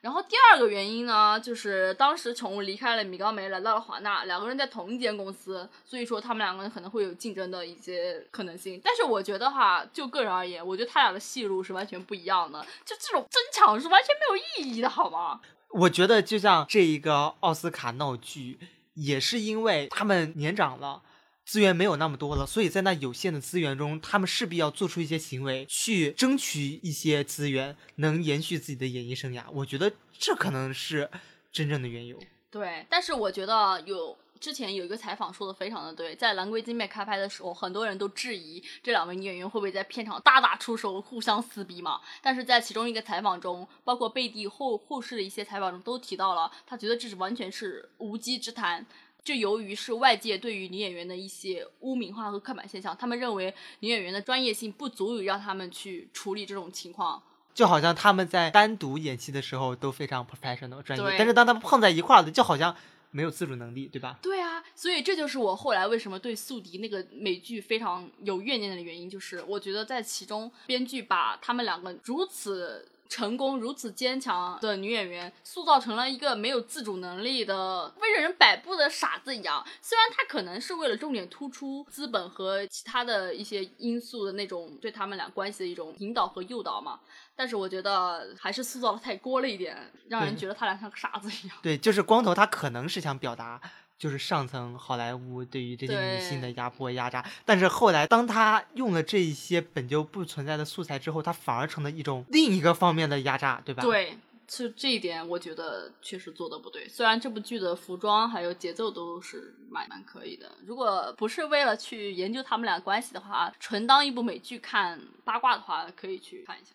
然后第二个原因呢，就是当时宠物离开了米高梅，来到了华纳，两个人在同一间公司，所以说他们两个人可能会有竞争的一些可能性。但是我觉得哈，就个人而言，我觉得他俩的戏路是完全不一样的，就这种争抢是完全没有意义的，好吗？我觉得就像这一个奥斯卡闹剧，也是因为他们年长了。资源没有那么多了，所以在那有限的资源中，他们势必要做出一些行为，去争取一些资源，能延续自己的演艺生涯。我觉得这可能是真正的缘由。对，但是我觉得有之前有一个采访说的非常的对，在《蓝龟金妹》开拍的时候，很多人都质疑这两位女演员会不会在片场大打出手，互相撕逼嘛。但是在其中一个采访中，包括贝蒂后后世的一些采访中都提到了，他觉得这是完全是无稽之谈。就由于是外界对于女演员的一些污名化和刻板现象，他们认为女演员的专业性不足以让他们去处理这种情况。就好像他们在单独演戏的时候都非常 professional 专业，但是当他们碰在一块儿的，就好像没有自主能力，对吧？对啊，所以这就是我后来为什么对宿敌那个美剧非常有怨念的原因，就是我觉得在其中编剧把他们两个如此。成功如此坚强的女演员，塑造成了一个没有自主能力的、为人摆布的傻子一样。虽然她可能是为了重点突出资本和其他的一些因素的那种对他们俩关系的一种引导和诱导嘛，但是我觉得还是塑造的太过了一点，让人觉得他俩像个傻子一样。对，就是光头，他可能是想表达。就是上层好莱坞对于这些女性的压迫压榨，但是后来当他用了这一些本就不存在的素材之后，他反而成了一种另一个方面的压榨，对吧？对，是这一点，我觉得确实做的不对。虽然这部剧的服装还有节奏都是蛮蛮可以的，如果不是为了去研究他们俩关系的话，纯当一部美剧看八卦的话，可以去看一下。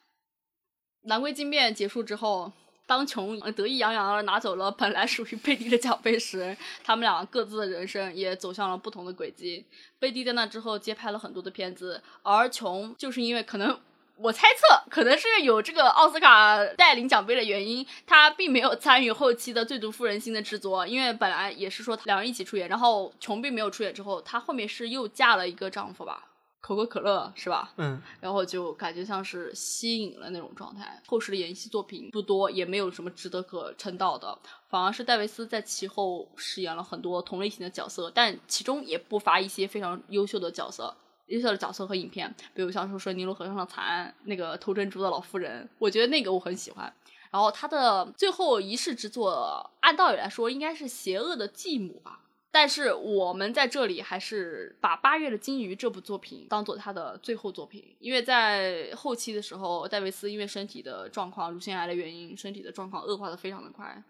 南归金变结束之后。当琼得意洋洋地拿走了本来属于贝蒂的奖杯时，他们俩各自的人生也走向了不同的轨迹。贝蒂在那之后接拍了很多的片子，而琼就是因为可能我猜测，可能是有这个奥斯卡带领奖杯的原因，他并没有参与后期的《最毒妇人心》的制作，因为本来也是说两人一起出演，然后琼并没有出演之后，她后面是又嫁了一个丈夫吧。可口可乐是吧？嗯，然后就感觉像是吸引了那种状态。后世的演戏作品不多，也没有什么值得可称道的，反而是戴维斯在其后饰演了很多同类型的角色，但其中也不乏一些非常优秀的角色、优秀的角色和影片，比如像说说尼罗河上的惨案，那个偷珍珠的老妇人，我觉得那个我很喜欢。然后他的最后一世之作，按道理来说应该是《邪恶的继母》吧。但是我们在这里还是把《八月的金鱼》这部作品当做他的最后作品，因为在后期的时候，戴维斯因为身体的状况、乳腺癌的原因，身体的状况恶化的非常的快。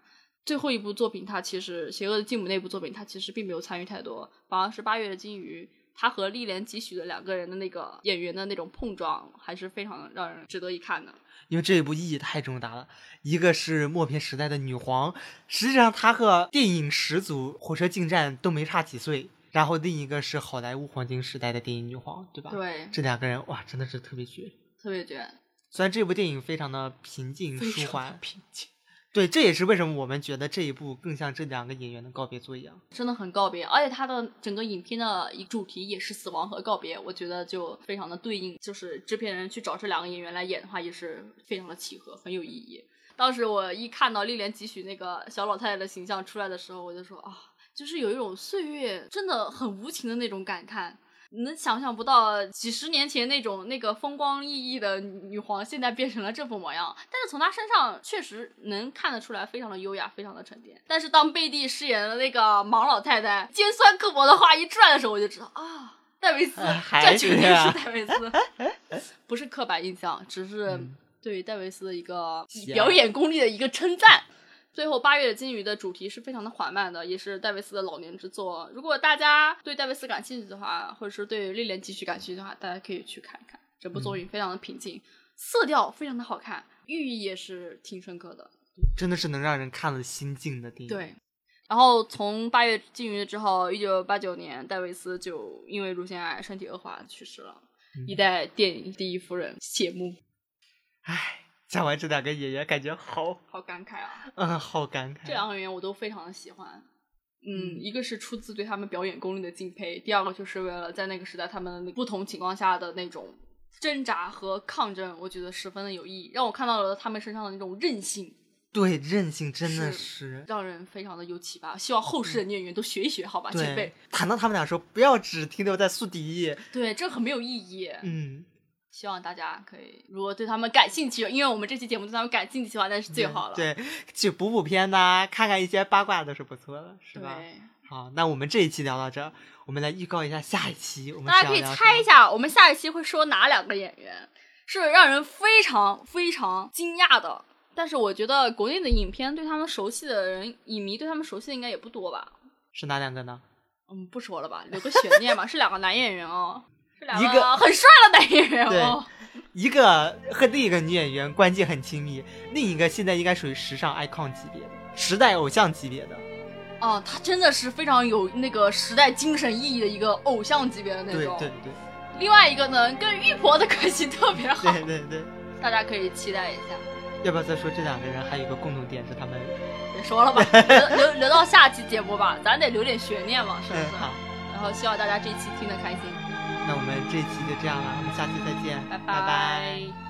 最后一部作品，他其实《邪恶的继母》那部作品，他其实并没有参与太多，反而是《八月的金鱼》，他和丽莲吉许的两个人的那个演员的那种碰撞，还是非常让人值得一看的。因为这一部意义太重大了，一个是默片时代的女皇，实际上她和电影始祖《火车进站》都没差几岁，然后另一个是好莱坞黄金时代的电影女皇，对吧？对，这两个人哇，真的是特别绝，特别绝。虽然这部电影非常的平静舒缓，平静。对，这也是为什么我们觉得这一部更像这两个演员的告别作一样，真的很告别，而且它的整个影片的一主题也是死亡和告别，我觉得就非常的对应，就是制片人去找这两个演员来演的话，也是非常的契合，很有意义。当时我一看到丽莲几许那个小老太太的形象出来的时候，我就说啊，就是有一种岁月真的很无情的那种感叹。你能想象不到几十年前那种那个风光熠熠的女皇，现在变成了这副模样。但是从她身上确实能看得出来，非常的优雅，非常的沉淀。但是当贝蒂饰演的那个盲老太太尖酸刻薄的话一出来的时候，我就知道啊，戴维斯，这绝对是戴维斯，不是刻板印象，只是对于戴维斯的一个表演功力的一个称赞。最后，八月的金鱼的主题是非常的缓慢的，也是戴维斯的老年之作。如果大家对戴维斯感兴趣的话，或者是对历莲继续感兴趣的话，大家可以去看一看这部作品，非常的平静，色调非常的好看，寓意也是挺深刻的，真的是能让人看了心静的电影。对。然后从八月金鱼之后，一九八九年，戴维斯就因为乳腺癌身体恶化去世了，一代电影第一夫人谢幕。唉。讲完这两个演员，感觉好好感慨啊！嗯，好感慨。这两个演员我都非常的喜欢。嗯，一个是出自对他们表演功力的敬佩，第二个就是为了在那个时代他们不同情况下的那种挣扎和抗争，我觉得十分的有意义，让我看到了他们身上的那种韧性。对，韧性真的是。让人非常的有启发。希望后世的女演员都学一学，好吧，前辈。，谈到他们俩说，不要只停留在宿敌。对，这很没有意义。嗯，希望大家可以，如果对他们感兴趣，因为我们这期节目对他们感兴趣的话，那是最好了。对，去补补片呐、看看一些八卦都是不错的，是吧？好，那我们这一期聊到这儿，我们来预告一下下一期我们大家可以猜一下，我们下一期会说哪两个演员是让人非常非常惊讶的。但是我觉得国内的影片对他们熟悉的人，影迷对他们熟悉的应该也不多吧？是哪两个呢？嗯，不说了吧，留个悬念吧。是两个男演员哦，一个很帅的男演员对哦。一个和另一个女演员关系很亲密，另一个现在应该属于时尚 icon 级别的、时代偶像级别的。哦，他真的是非常有那个时代精神意义的一个偶像级别的那种。对对对另外一个呢，跟玉婆的关系特别好，对对对，大家可以期待一下。要不要再说这两个人还有一个共同点是他们？别说了吧，留留留到下期节目吧，咱得留点悬念嘛，是不是？嗯，好，然后希望大家这一期听得开心，那我们这期就这样了，我们下期再见，拜拜。拜拜